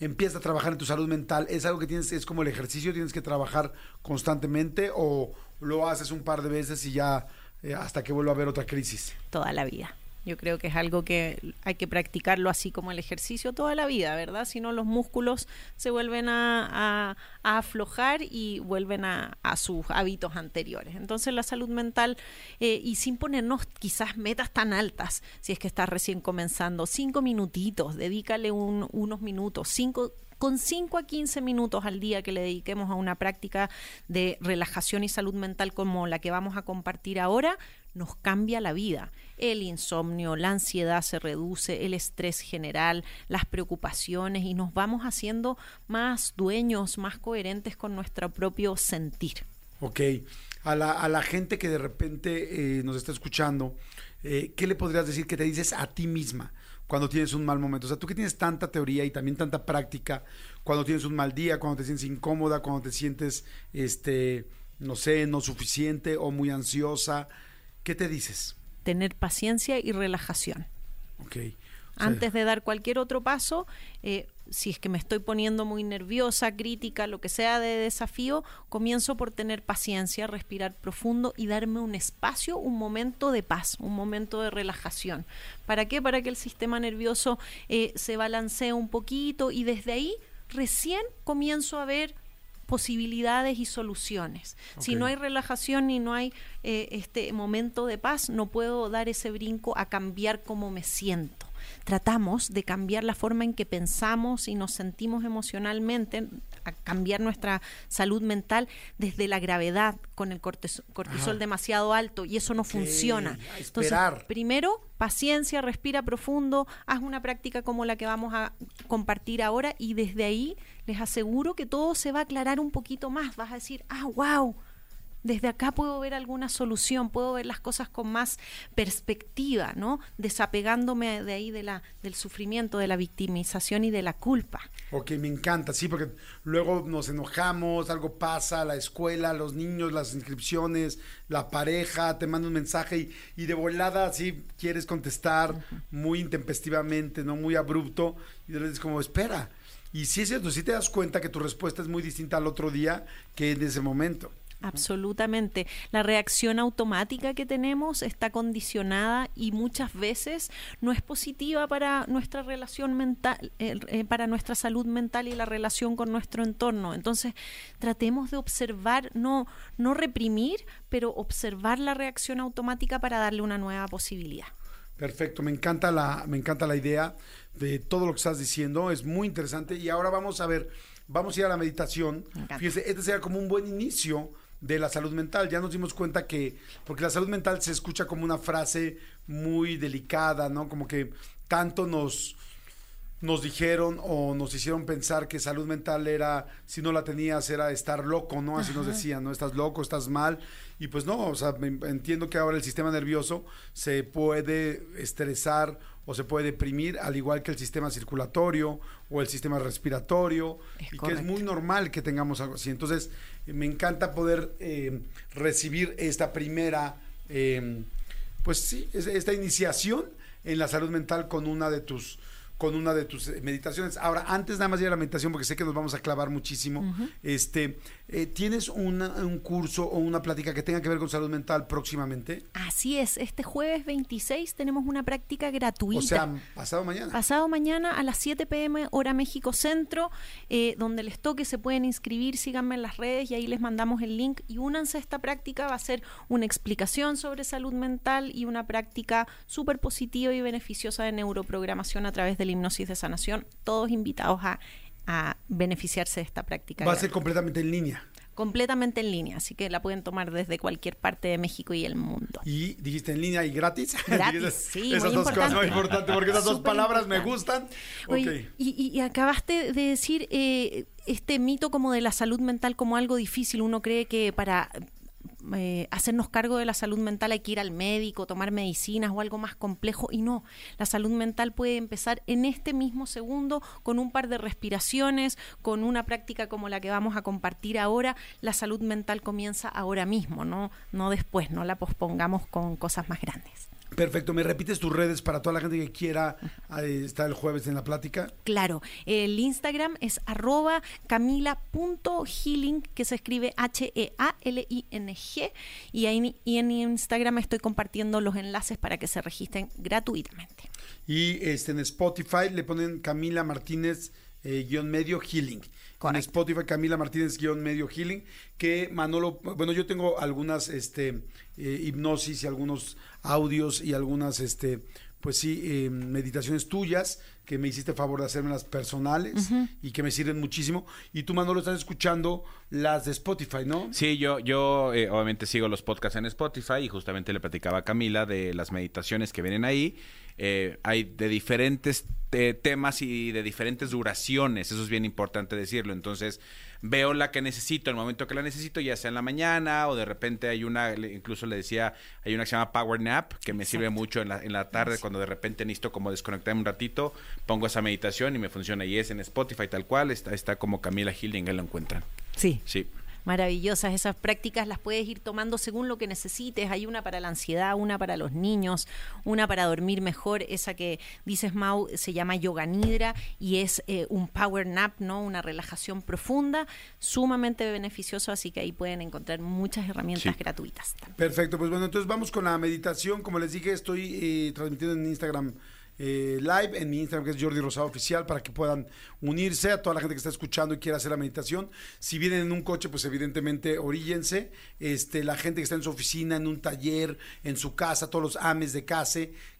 empiezas a trabajar en tu salud mental, ¿es algo que tienes, es como el ejercicio, tienes que trabajar constantemente o lo haces un par de veces y ya eh, hasta que vuelva a haber otra crisis? toda la vida. Yo creo que es algo que hay que practicarlo así como el ejercicio toda la vida, ¿verdad? Si no, los músculos se vuelven a, a- aflojar y vuelven a, a sus hábitos anteriores. Entonces, la salud mental, eh, y sin ponernos quizás metas tan altas, si es que estás recién comenzando, cinco minutitos, dedícale un- unos minutos, cinco con 5 a 15 minutos al día que le dediquemos a una práctica de relajación y salud mental como la que vamos a compartir ahora, nos cambia la vida. El insomnio, la ansiedad se reduce, el estrés general, las preocupaciones y nos vamos haciendo más dueños, más coherentes con nuestro propio sentir. Ok. A la, a la gente que de repente eh, nos está escuchando, eh, ¿qué le podrías decir que te dices a ti misma cuando tienes un mal momento? O sea, tú que tienes tanta teoría y también tanta práctica, cuando tienes un mal día, cuando te sientes incómoda, cuando te sientes, este, no sé, no suficiente o muy ansiosa, ¿qué te dices? Tener paciencia y relajación. Ok. O sea, Antes de dar cualquier otro paso, eh, si es que me estoy poniendo muy nerviosa, crítica, lo que sea de desafío, comienzo por tener paciencia, respirar profundo y darme un espacio, un momento de paz, un momento de relajación. ¿Para qué? Para que el sistema nervioso eh, se balancee un poquito y desde ahí recién comienzo a ver posibilidades y soluciones. Si no hay relajación y no hay eh, este momento de paz, no puedo dar ese brinco a cambiar cómo me siento. Tratamos de cambiar la forma en que pensamos y nos sentimos emocionalmente, a cambiar nuestra salud mental desde la gravedad con el cortisol demasiado alto y eso no funciona. Entonces, primero, paciencia, respira profundo, haz una práctica como la que vamos a compartir ahora y desde ahí les aseguro que todo se va a aclarar un poquito más. Vas a decir, ah, wow, desde acá puedo ver alguna solución, puedo ver las cosas con más perspectiva, ¿no? Desapegándome de ahí de la, del sufrimiento, de la victimización y de la culpa. Ok, me encanta, sí, porque luego nos enojamos, algo pasa, la escuela, los niños, las inscripciones, la pareja, te manda un mensaje y, y de volada así quieres contestar muy intempestivamente, no muy abrupto, y de repente es como, espera. Y sí es cierto, sí te das cuenta que tu respuesta es muy distinta al otro día que en ese momento. Absolutamente. La reacción automática que tenemos está condicionada y muchas veces no es positiva para nuestra relación mental, eh, eh, para nuestra salud mental y la relación con nuestro entorno. Entonces, tratemos de observar, no, no reprimir, pero observar la reacción automática para darle una nueva posibilidad. Perfecto, me encanta la, me encanta la idea de todo lo que estás diciendo, es muy interesante. Y ahora vamos a ver, vamos a ir a la meditación. Fíjese, este sería como un buen inicio de la salud mental. Ya nos dimos cuenta que, porque la salud mental se escucha como una frase muy delicada, ¿no? Como que tanto nos, nos dijeron o nos hicieron pensar que salud mental era, si no la tenías, era estar loco, ¿no? Así nos decían, ¿no? Estás loco, estás mal. Y pues no, o sea, entiendo que ahora el sistema nervioso se puede estresar o se puede deprimir, al igual que el sistema circulatorio o el sistema respiratorio, Es y que es muy normal que tengamos algo así. Entonces, me encanta poder eh, recibir esta primera, eh, pues sí, es- esta iniciación en la salud mental con una de tus con una de tus eh, meditaciones. Ahora, antes nada más de ir a la meditación, porque sé que nos vamos a clavar muchísimo, este, eh, ¿tienes una- un curso o una plática que tenga que ver con salud mental próximamente? Así es, este jueves 26 tenemos una práctica gratuita. O sea, pasado mañana. Pasado mañana a las 7 pm hora México Centro, eh, donde les toque se pueden inscribir, síganme en las redes y ahí les mandamos el link y únanse a esta práctica, va a ser una explicación sobre salud mental y una práctica súper positiva y beneficiosa de neuroprogramación a través de la hipnosis de sanación, todos invitados a, a beneficiarse de esta práctica. Va a ser completamente en línea. completamente en línea, así que la pueden tomar desde cualquier parte de México y el mundo. Y dijiste en línea y gratis. Gratis, Dijiste sí, Esas muy dos cosas muy importante. importantes, porque esas dos palabras me gustan. Oye, y acabaste de decir eh, este mito como de la salud mental como algo difícil. Uno cree que para eh, hacernos cargo de la salud mental hay que ir al médico, tomar medicinas o algo más complejo. Y no, la salud mental puede empezar en este mismo segundo con un par de respiraciones, con una práctica como la que vamos a compartir ahora. La salud mental comienza ahora mismo, no, no después, no la pospongamos con cosas más grandes. Perfecto, ¿me repites tus redes para toda la gente que quiera eh, estar el jueves en la plática? Claro, el Instagram es arroba camila.healing, que se escribe H-E-A-L-I-N-G, y, ahí, y en Instagram estoy compartiendo los enlaces para que se registren gratuitamente. Y este, en Spotify le ponen Camila Martínez eh, guion medio healing. En Spotify Camila Martínez guion medio healing. Que Manolo, bueno, yo tengo algunas este, eh, hipnosis y algunos audios y algunas, este, pues sí, eh, meditaciones tuyas que me hiciste favor de hacerme las personales y que me sirven muchísimo. Y tú, Manolo, estás escuchando las de Spotify, ¿no? Sí, yo, yo eh, obviamente sigo los podcasts en Spotify y justamente le platicaba a Camila de las meditaciones que vienen ahí. Eh, hay de diferentes eh, temas y de diferentes duraciones, eso es bien importante decirlo. Entonces, veo la que necesito, en el momento que la necesito, ya sea en la mañana o de repente hay una, incluso le decía, hay una que se llama Power Nap, que me sirve mucho en la, en la tarde cuando de repente necesito como desconectarme un ratito, pongo esa meditación y me funciona. Y es en Spotify tal cual, está, está como Camila Healing, ahí lo encuentran. Sí. Sí. Maravillosas, esas prácticas las puedes ir tomando según lo que necesites. Hay una para la ansiedad, una para los niños, una para dormir mejor. Esa que dices, Mau, se llama Yoga Nidra y es eh, un power nap, ¿no? Una relajación profunda, sumamente beneficioso. Así que ahí pueden encontrar muchas herramientas Sí. gratuitas. Perfecto, pues bueno, entonces vamos con la meditación. Como les dije, estoy eh, transmitiendo en Instagram eh, live, en mi Instagram que es Jordi Rosado Oficial, para que puedan unirse a toda la gente que está escuchando y quiera hacer la meditación. Si vienen en un coche, pues evidentemente oríllense. Este, la gente que está en su oficina, en un taller, en su casa, todos los ames de casa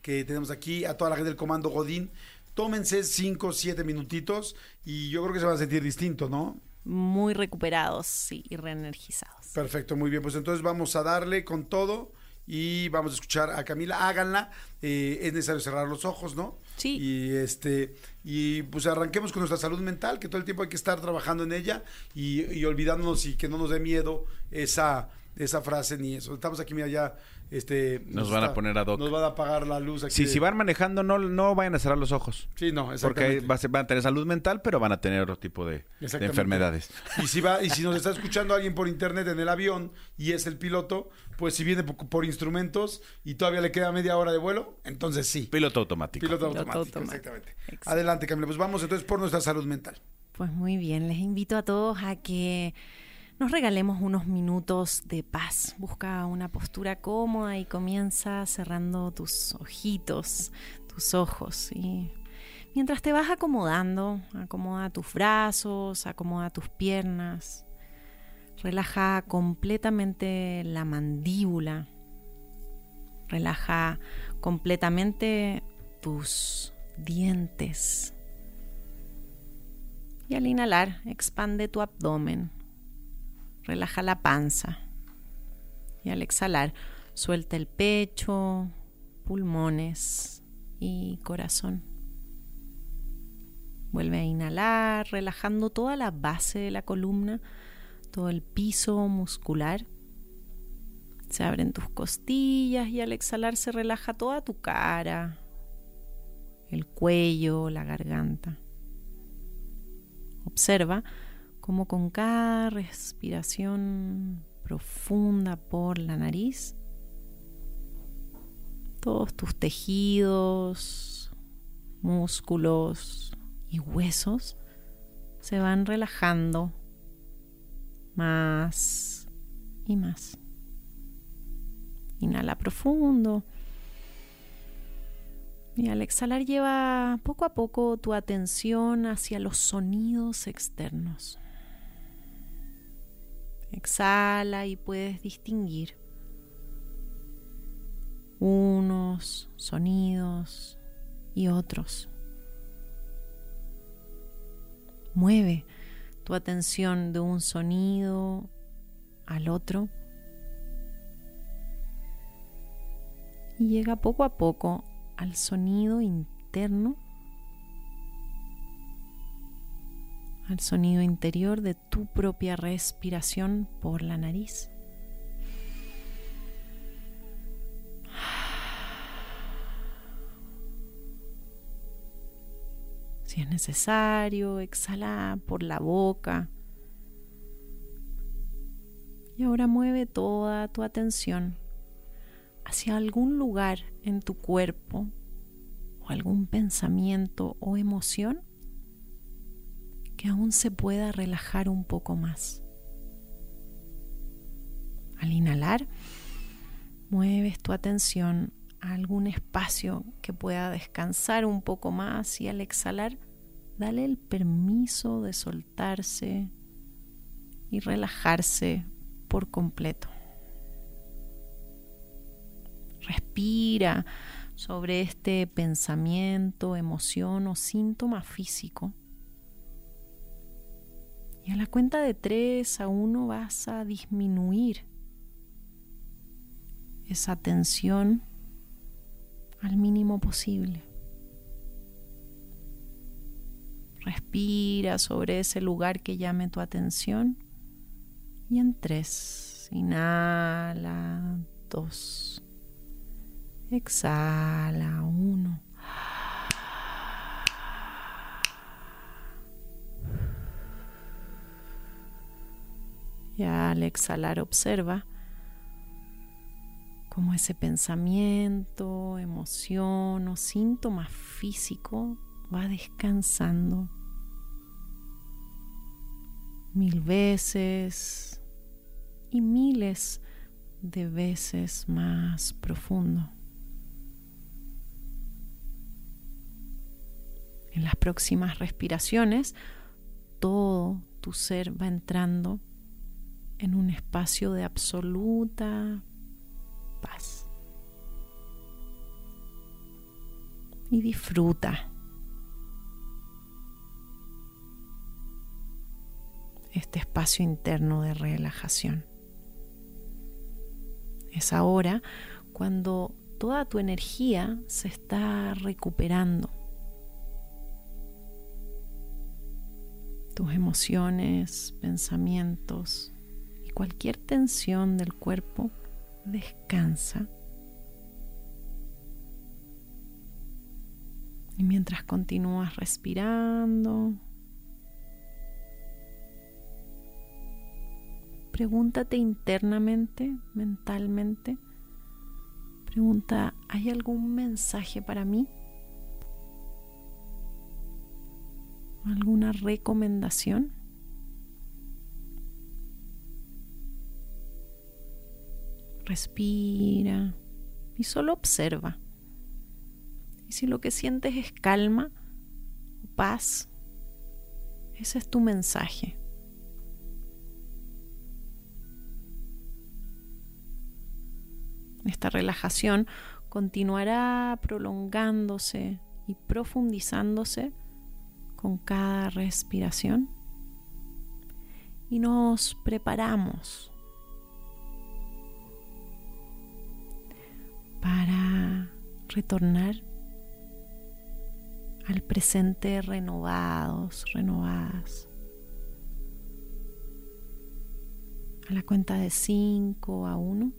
que tenemos aquí, a toda la gente del Comando Godín, tómense 5, 7 minutitos y yo creo que se van a sentir distinto, ¿no? Muy recuperados sí, y reenergizados. Perfecto, muy bien. Pues entonces vamos a darle con todo y vamos a escuchar a Camila. Háganla. eh, es necesario cerrar los ojos, ¿no? Sí. Y este y pues arranquemos con nuestra salud mental, que todo el tiempo hay que estar trabajando en ella y, y olvidándonos y que no nos dé miedo esa esa frase ni eso. Estamos aquí, mira, ya este Nos van a poner ad hoc. Nos van a apagar la luz aquí. Sí, de- si van manejando, no, no vayan a cerrar los ojos. Sí, no, Porque exactamente. va a ser- van a tener salud mental, pero van a tener otro tipo de, enfermedades. Y si va y si nos está escuchando alguien por internet en el avión y es el piloto, pues si viene por, por instrumentos y todavía le queda media hora de vuelo, entonces sí. Piloto automático. Piloto Piloto automático, automático. exactamente. Exacto. Adelante, Camila. Pues vamos entonces por nuestra salud mental. Pues muy bien, les invito a todos a que nos regalemos unos minutos de paz. Busca una postura cómoda y comienza cerrando tus ojitos, tus ojos. Mientras te vas acomodando, acomoda tus brazos, acomoda tus piernas. Relaja completamente la mandíbula. Relaja completamente tus dientes. Y al inhalar, expande tu abdomen. Relaja la panza. Y al exhalar, suelta el pecho, pulmones y corazón. Vuelve a inhalar, relajando toda la base de la columna, todo el piso muscular. Se abren tus costillas y al exhalar se relaja toda tu cara, el cuello, la garganta. Observa cómo con cada respiración profunda por la nariz, todos tus tejidos, músculos y huesos se van relajando más y más. Inhala profundo. Y al exhalar lleva poco a poco tu atención hacia los sonidos externos. Exhala y puedes distinguir unos sonidos y otros. Mueve tu atención de un sonido al otro y llega poco a poco al sonido interno, al sonido interior de tu propia respiración por la nariz. Si es necesario, exhala por la boca. Y ahora mueve toda tu atención hacia algún lugar en tu cuerpo o algún pensamiento o emoción que aún se pueda relajar un poco más. Al inhalar, mueves tu atención a algún espacio que pueda descansar un poco más y al exhalar, dale el permiso de soltarse y relajarse por completo. Respira sobre este pensamiento, emoción o síntoma físico. Y a la cuenta de 3 a 1 vas a disminuir esa tensión al mínimo posible. Respira sobre ese lugar que llame tu atención. Y en 3, inhala, 2, Exhala uno. Y al exhalar observa cómo ese pensamiento, emoción o síntoma físico va descansando mil veces y miles de veces más profundo. En las próximas respiraciones, todo tu ser va entrando en un espacio de absoluta paz. Y disfruta este espacio interno de relajación. Es ahora cuando toda tu energía se está recuperando tus emociones, pensamientos cualquier tensión del cuerpo descansa. Y mientras continúas respirando, pregúntate internamente, mentalmente, pregunta, ¿hay algún mensaje para mí? ¿Alguna recomendación? Respira y solo observa. Y si lo que sientes es calma o paz, ese es tu mensaje. Esta relajación continuará prolongándose y profundizándose con cada respiración y nos preparamos para retornar al presente renovados, renovadas. A la cuenta de 5 a 1.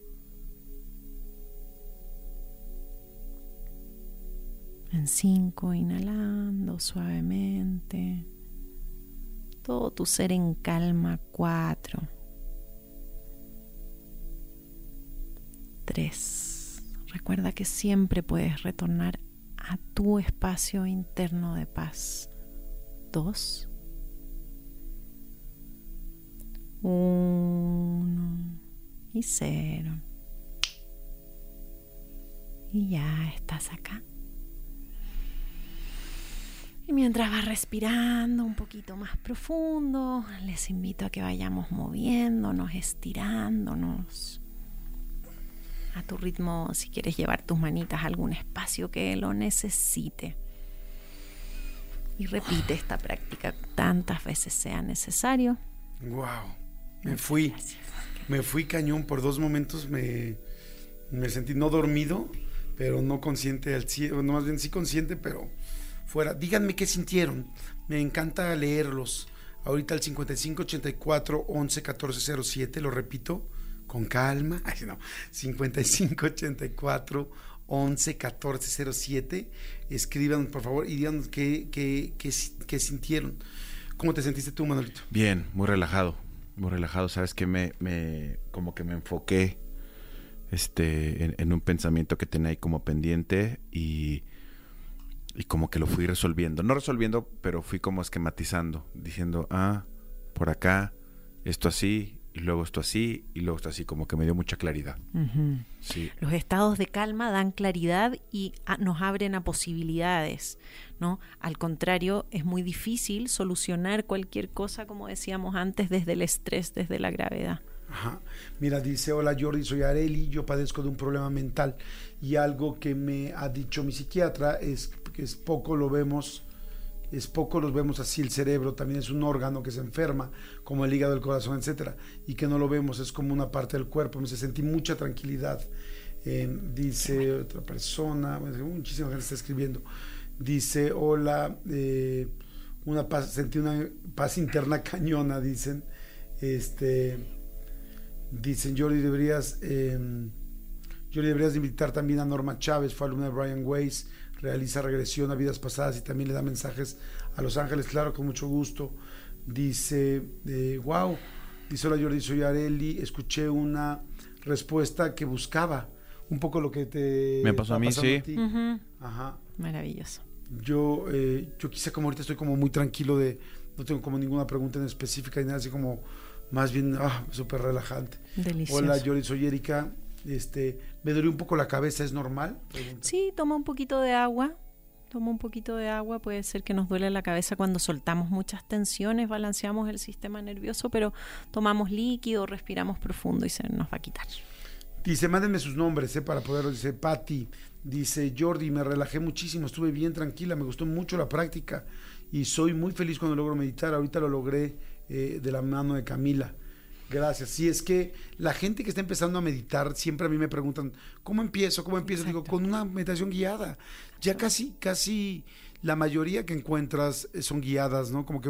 En 5, inhalando suavemente. Todo tu ser en calma. 4. 3. Recuerda que siempre puedes retornar a tu espacio interno de paz. 2. 1 y 0. Y ya estás acá. Y mientras vas respirando un poquito más profundo, les invito a que vayamos moviéndonos, estirándonos a tu ritmo si quieres llevar tus manitas a algún espacio que lo necesite. Y repite esta práctica tantas veces sea necesario. Wow. Me fui. Me fui cañón por dos momentos. Me, me sentí no dormido, pero no consciente al. No, más bien sí consciente, pero fuera. Díganme qué sintieron. Me encanta leerlos. Ahorita el 5584 11 14 07, lo repito, con calma. Ay, no. 5584 11 14 07. Escriban, por favor, y digan qué, qué, qué, qué sintieron. ¿Cómo te sentiste tú, Manolito? Bien, muy relajado. Muy relajado. Sabes que me, me como que me enfoqué este, en, en un pensamiento que tenía ahí como pendiente y, y como que lo fui resolviendo. No resolviendo, pero fui como esquematizando, diciendo, ah, por acá, esto así, y luego esto así, y luego esto así, como que me dio mucha claridad. Sí. Los estados de calma dan claridad y a- nos abren a posibilidades, ¿no? Al contrario, es muy difícil solucionar cualquier cosa, como decíamos antes, desde el estrés, desde la gravedad. Ajá. Mira, dice, hola Jordi, soy Areli, yo padezco de un problema mental y algo que me ha dicho mi psiquiatra es que es poco lo vemos, es poco los vemos así, el cerebro también es un órgano que se enferma, como el hígado, el corazón, etcétera, y que no lo vemos, es como una parte del cuerpo, me sentí mucha tranquilidad. Eh, dice otra persona, muchísima gente está escribiendo, dice, hola, eh, una paz, sentí una paz interna cañona, dicen, este... Dicen, Jordi, deberías, eh, Jordi, deberías de invitar también a Norma Chávez, fue alumna de Brian Weiss, realiza regresión a vidas pasadas y también le da mensajes a Los Ángeles, claro, con mucho gusto. Dice, eh, wow, dice, hola Jordi, soy Areli, escuché una respuesta que buscaba, un poco lo que te... Me pasó a mí, sí. Ajá. Maravilloso. Yo, eh, yo quizá como ahorita estoy como muy tranquilo de, no tengo como ninguna pregunta en específica y nada, así como más bien ah, súper relajante. Delicioso. Hola, Yori, soy Erika. Este, me dolió un poco la cabeza, ¿es normal? Pregunta. Sí, toma un poquito de agua. Toma un poquito de agua. Puede ser que nos duele la cabeza cuando soltamos muchas tensiones, balanceamos el sistema nervioso, pero tomamos líquido, respiramos profundo y se nos va a quitar. Dice, mándenme sus nombres, ¿eh? Para poder, dice Patti, dice Jordi, me relajé muchísimo, estuve bien tranquila, me gustó mucho la práctica y soy muy feliz cuando logro meditar. Ahorita lo logré eh, de la mano de Camila. Gracias. Sí, es que la gente que está empezando a meditar, siempre a mí me preguntan, ¿cómo empiezo? ¿Cómo empiezo? Digo, con una meditación guiada. Ya casi, casi la mayoría que encuentras eh, son guiadas, ¿no? Como que...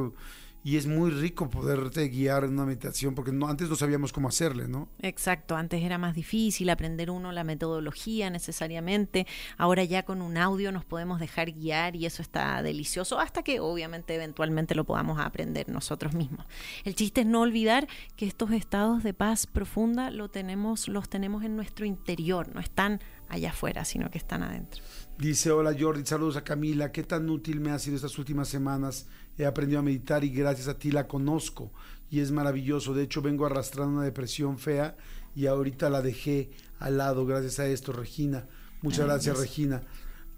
Y es muy rico poderte guiar en una meditación, porque no, antes no sabíamos cómo hacerle, ¿no? Exacto, antes era más difícil aprender uno la metodología necesariamente, ahora ya con un audio nos podemos dejar guiar y eso está delicioso, hasta que obviamente eventualmente lo podamos aprender nosotros mismos. El chiste es no olvidar que estos estados de paz profunda lo tenemos, los tenemos en nuestro interior, no están allá afuera, sino que están adentro. Dice, hola Jordi, saludos a Camila, ¿qué tan útil me ha sido estas últimas semanas? He aprendido a meditar y gracias a ti la conozco y es maravilloso. De hecho, vengo arrastrando una depresión fea y ahorita la dejé al lado gracias a esto, Regina. Muchas gracias, Regina.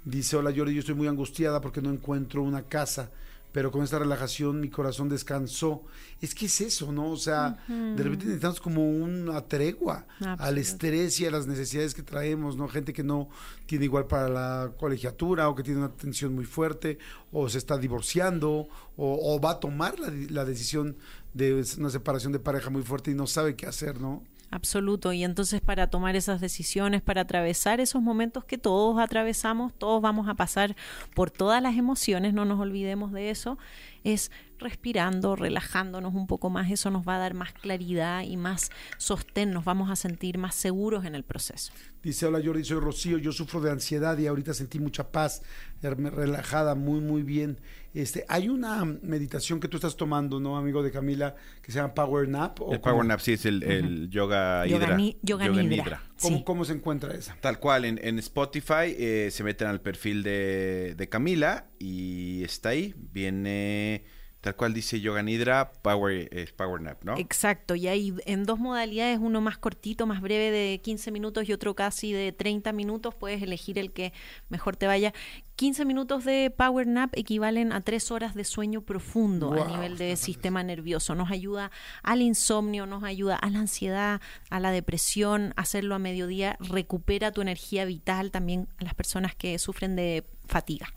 Dice, hola Jordi, yo estoy muy angustiada porque no encuentro una casa, pero con esta relajación mi corazón descansó. Es que es eso, ¿no? O sea, de repente necesitamos como una tregua al estrés y a las necesidades que traemos, ¿no? Gente que no tiene igual para la colegiatura o que tiene una tensión muy fuerte o se está divorciando o, o va a tomar la, la decisión de una separación de pareja muy fuerte y no sabe qué hacer, ¿no? Absoluto. Y entonces para tomar esas decisiones, para atravesar esos momentos que todos atravesamos, todos vamos a pasar por todas las emociones, no nos olvidemos de eso, es respirando, relajándonos un poco más, eso nos va a dar más claridad y más sostén, nos vamos a sentir más seguros en el proceso. Dice, hola Jordi, soy Rocío, yo sufro de ansiedad y ahorita sentí mucha paz, relajada, muy, muy bien. Este, hay una meditación que tú estás tomando, ¿no, amigo de Camila, que se llama Power Nap? el Power Nap, sí, es el, el yoga, yoga, hidra. yoga, nidra. ¿Cómo, Sí. ¿Cómo se encuentra esa? Tal cual, en, en Spotify eh, se meten al perfil de, de Camila y está ahí. Viene tal cual dice Yoga Nidra, Power, eh, power Nap, ¿no? Exacto, y hay en dos modalidades, uno más cortito, más breve de 15 minutos y otro casi de 30 minutos, puedes elegir el que mejor te vaya. 15 minutos de Power Nap equivalen a 3 horas de sueño profundo a nivel de sistema nervioso. Nos ayuda al insomnio, nos ayuda a la ansiedad, a la depresión, hacerlo a mediodía recupera tu energía vital también a las personas que sufren de fatiga.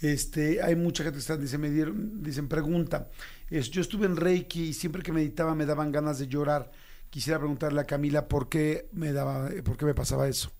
Este, hay mucha gente que está, dice, me dieron, dicen, pregunta, es, yo estuve en Reiki y siempre que meditaba me daban ganas de llorar. Quisiera preguntarle a Camila por qué me daba, por qué me pasaba eso.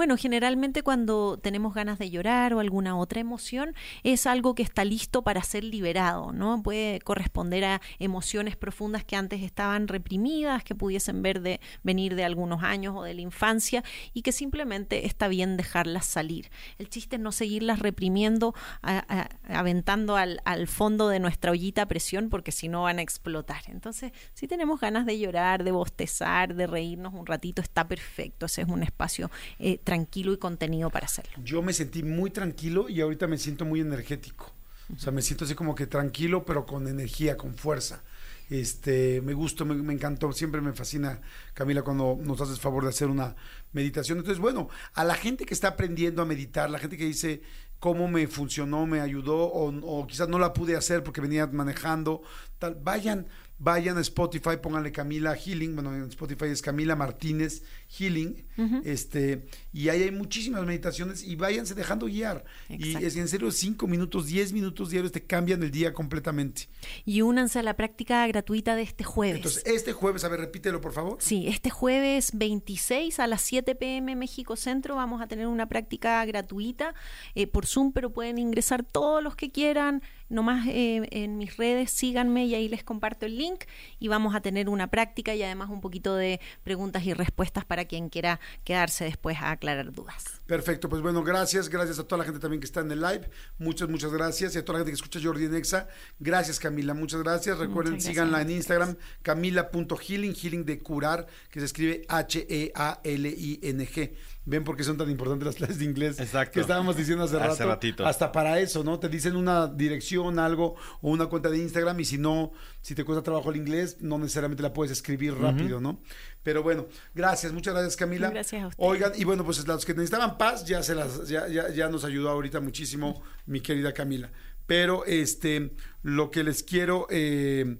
Bueno, generalmente cuando tenemos ganas de llorar o alguna otra emoción es algo que está listo para ser liberado, ¿no? Puede corresponder a emociones profundas que antes estaban reprimidas, que pudiesen ver de, venir de algunos años o de la infancia y que simplemente está bien dejarlas salir. El chiste es no seguirlas reprimiendo, a- aventando al, al fondo de nuestra ollita presión porque si no van a explotar. Entonces, si tenemos ganas de llorar, de bostezar, de reírnos un ratito, está perfecto. Ese es un espacio eh, tranquilo y contenido para hacerlo. Yo me sentí muy tranquilo y ahorita me siento muy energético. O sea, me siento así como que tranquilo, pero con energía, con fuerza. Este, me gustó, me, me encantó, siempre me fascina, Camila, cuando nos haces favor de hacer una meditación. Entonces, bueno, a la gente que está aprendiendo a meditar, la gente que dice cómo me funcionó, me ayudó, o, o quizás no la pude hacer porque venía manejando, tal, vayan, vayan a Spotify, pónganle Camila Healing, bueno, en Spotify es Camila Martínez Healing, este, y ahí hay muchísimas meditaciones y váyanse dejando guiar. Exacto. Y es en serio, cinco minutos, diez minutos diarios te cambian el día completamente. Y únanse a la práctica gratuita de este jueves. Entonces, este jueves, a ver, repítelo, por favor. Sí, este jueves 26 a las 7 pm México Centro vamos a tener una práctica gratuita eh, por Zoom, pero pueden ingresar todos los que quieran. Nomás eh, en mis redes síganme y ahí les comparto el link y vamos a tener una práctica y además un poquito de preguntas y respuestas para quien quiera quedarse después a aclarar dudas. Perfecto, pues bueno, gracias, gracias a toda la gente también que está en el live, muchas, muchas gracias, y a toda la gente que escucha Jordi en Exa, gracias Camila, muchas gracias, recuerden, Muchas gracias síganla en. Instagram, camila.healing, healing de curar, que se escribe E H-E-A-L-I-N-G, ven por qué son tan importantes las clases de inglés, Exacto. que estábamos diciendo hace, Hace rato, ratito. hasta para eso, ¿no? Te dicen una dirección, algo, o una cuenta de Instagram, y si no, si te cuesta trabajo el inglés, no necesariamente la puedes escribir rápido, ¿no? Pero bueno, gracias, muchas gracias Camila. Gracias a ustedes. Oigan, y bueno, pues los que necesitaban paz ya se las, ya, ya, ya nos ayudó ahorita muchísimo mi querida Camila. Pero este, lo que les quiero eh,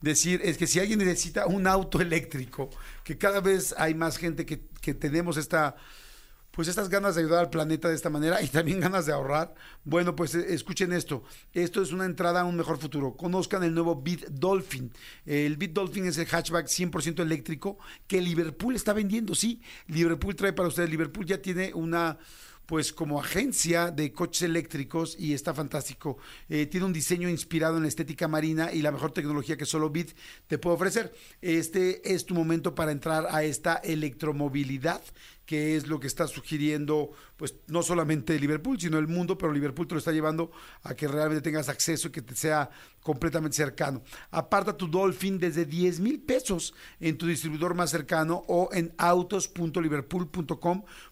decir es que si alguien necesita un auto eléctrico, que cada vez hay más gente que, que tenemos esta pues estas ganas de ayudar al planeta de esta manera y también ganas de ahorrar. Bueno, pues eh, escuchen esto. Esto es una entrada a un mejor futuro. Conozcan el nuevo Beat Dolphin. El Beat Dolphin es el hatchback 100% eléctrico que Liverpool está vendiendo. Sí, Liverpool trae para ustedes. Liverpool ya tiene una pues como agencia de coches eléctricos y está fantástico. Eh, tiene un diseño inspirado en la estética marina y la mejor tecnología que solo Bit te puede ofrecer. Este es tu momento para entrar a esta electromovilidad que es lo que está sugiriendo, pues no solamente Liverpool, sino el mundo, pero Liverpool te lo está llevando a que realmente tengas acceso y que te sea completamente cercano. Aparta tu Dolphin desde 10 mil pesos en tu distribuidor más cercano o en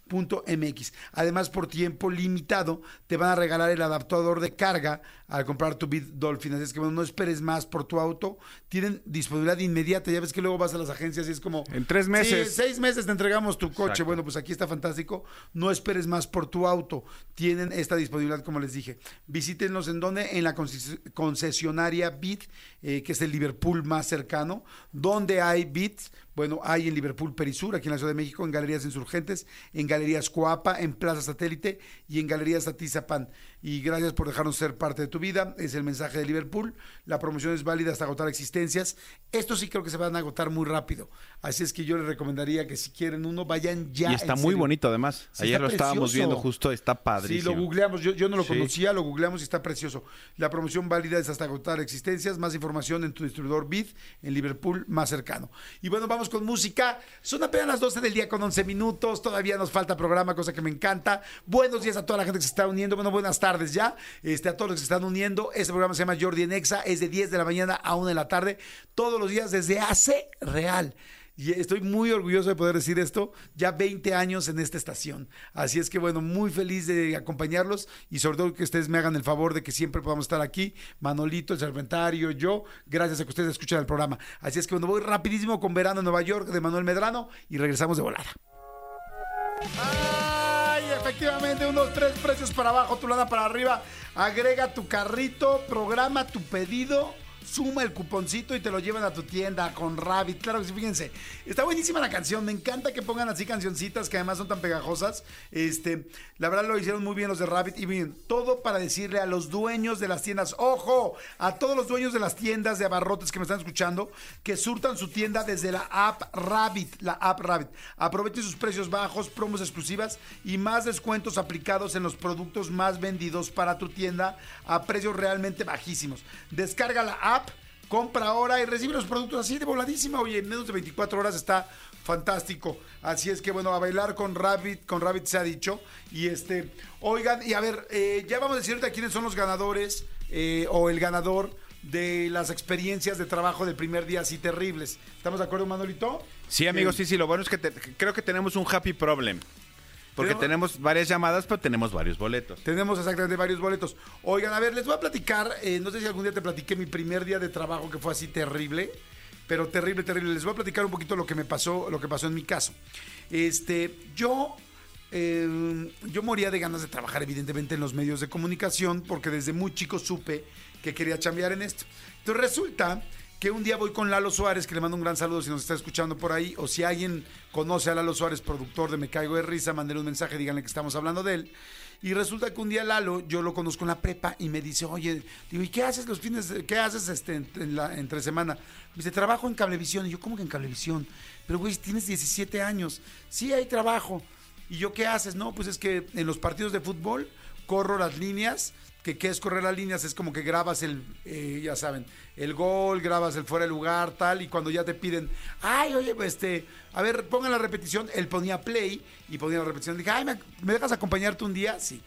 autos.liverpool.com.mx. Además, por tiempo limitado, te van a regalar el adaptador de carga al comprar tu Bit Dolphin. Así es que bueno, no esperes más por tu auto. Tienen disponibilidad inmediata. Ya ves que luego vas a las agencias y es como... En tres Sí, meses. seis meses te entregamos tu coche. Exacto. Bueno, pues aquí está fantástico. No esperes más por tu auto. Tienen esta disponibilidad, como les dije. Visítenlos en donde? En la conces- concesionaria Bit, eh, que es el Liverpool más cercano. Donde hay Bits, Bueno, hay en Liverpool Perisur, aquí en la Ciudad de México, en Galerías Insurgentes, en Galerías Coapa, en Plaza Satélite y en Galerías Atizapán. Y gracias por dejarnos ser parte de tu vida. Es el mensaje de Liverpool. La promoción es válida hasta agotar existencias. Estos sí creo que se van a agotar muy rápido. Así es que yo les recomendaría que si quieren uno, vayan ya. y está muy serio. bonito además. Sí, Ayer lo estábamos viendo justo, está Sí, padrísimo. lo googleamos. Yo, yo no lo Sí. conocía, lo googleamos y está precioso. La promoción válida es hasta agotar existencias. Más información en tu distribuidor BID en Liverpool más cercano. Y bueno, vamos con música. Son apenas las 12 del día con 11 minutos. Todavía nos falta programa, cosa que me encanta. Buenos días a toda la gente que se está uniendo. Bueno, buenas tardes ya. Este, a todos los que se están uniendo. Este programa se llama Jordi en Exa. Es de 10 de la mañana a 1 de la tarde. Todos los días desde hace real. Y estoy muy orgulloso de poder decir esto, ya 20 años en esta estación. Así es que bueno, muy feliz de acompañarlos y sobre todo que ustedes me hagan el favor de que siempre podamos estar aquí, Manolito, el Serpentario, yo, gracias a que ustedes escuchan el programa. Así es que bueno, voy rapidísimo con Verano en Nueva York de Manuel Medrano y regresamos de volada. Ay, efectivamente, unos tres precios para abajo, tu lana para arriba. Agrega tu carrito, programa tu pedido, suma el cuponcito y te lo llevan a tu tienda con Rabbit. Claro que sí, fíjense. Está buenísima la canción. Me encanta que pongan así cancioncitas que además son tan pegajosas. Este, la verdad lo hicieron muy bien los de Rabbit. Y bien, todo para decirle a los dueños de las tiendas, ojo, a todos los dueños de las tiendas de abarrotes que me están escuchando, que surtan su tienda desde la app Rabbit, la app Rabbit. Aprovechen sus precios bajos, promos exclusivas y más descuentos aplicados en los productos más vendidos para tu tienda a precios realmente bajísimos. Descarga la app, compra ahora y recibe los productos así de voladísima. Oye, en menos de 24 horas está fantástico. Así es que bueno, a bailar con Rabbit, con Rabbit se ha dicho. Y este, oigan, y a ver, eh, ya vamos a decir ahorita quiénes son los ganadores eh, o el ganador de las experiencias de trabajo del primer día así terribles. ¿Estamos de acuerdo, Manolito? Sí, amigos, sí, sí. Lo bueno es que te- creo que tenemos un happy problem. Porque tenemos varias llamadas, pero tenemos varios boletos. Tenemos exactamente varios boletos. Oigan, a ver, les voy a platicar, eh, no sé si algún día te platiqué mi primer día de trabajo que fue así terrible, pero terrible, terrible. Les voy a platicar un poquito lo que me pasó, lo que pasó en mi caso. Este, yo, eh, yo moría de ganas de trabajar evidentemente en los medios de comunicación porque desde muy chico supe que quería chambear en esto. Entonces resulta que un día voy con Lalo Suárez, que le mando un gran saludo si nos está escuchando por ahí, o si alguien conoce a Lalo Suárez, productor de Me Caigo de Risa, mándenle un mensaje, díganle que estamos hablando de él. Y resulta que un día Lalo, yo lo conozco en la prepa y me dice, oye, digo, ¿y qué haces los fines, de- qué haces este, entre semana? Dice, trabajo en Cablevisión. Y yo, ¿cómo que en Cablevisión? Pero, güey, tienes 17 años. Sí, hay trabajo. ¿Y yo qué haces? No, pues es que en los partidos de fútbol corro las líneas, que qué es correr las líneas, es como que grabas el, eh, ya saben, el gol, grabas el fuera de lugar, tal, y cuando ya te piden, ay, oye, pues, este, a ver, pongan la repetición, él ponía play y ponía la repetición, dije, ay, ¿me, dejas acompañarte un día? Sí.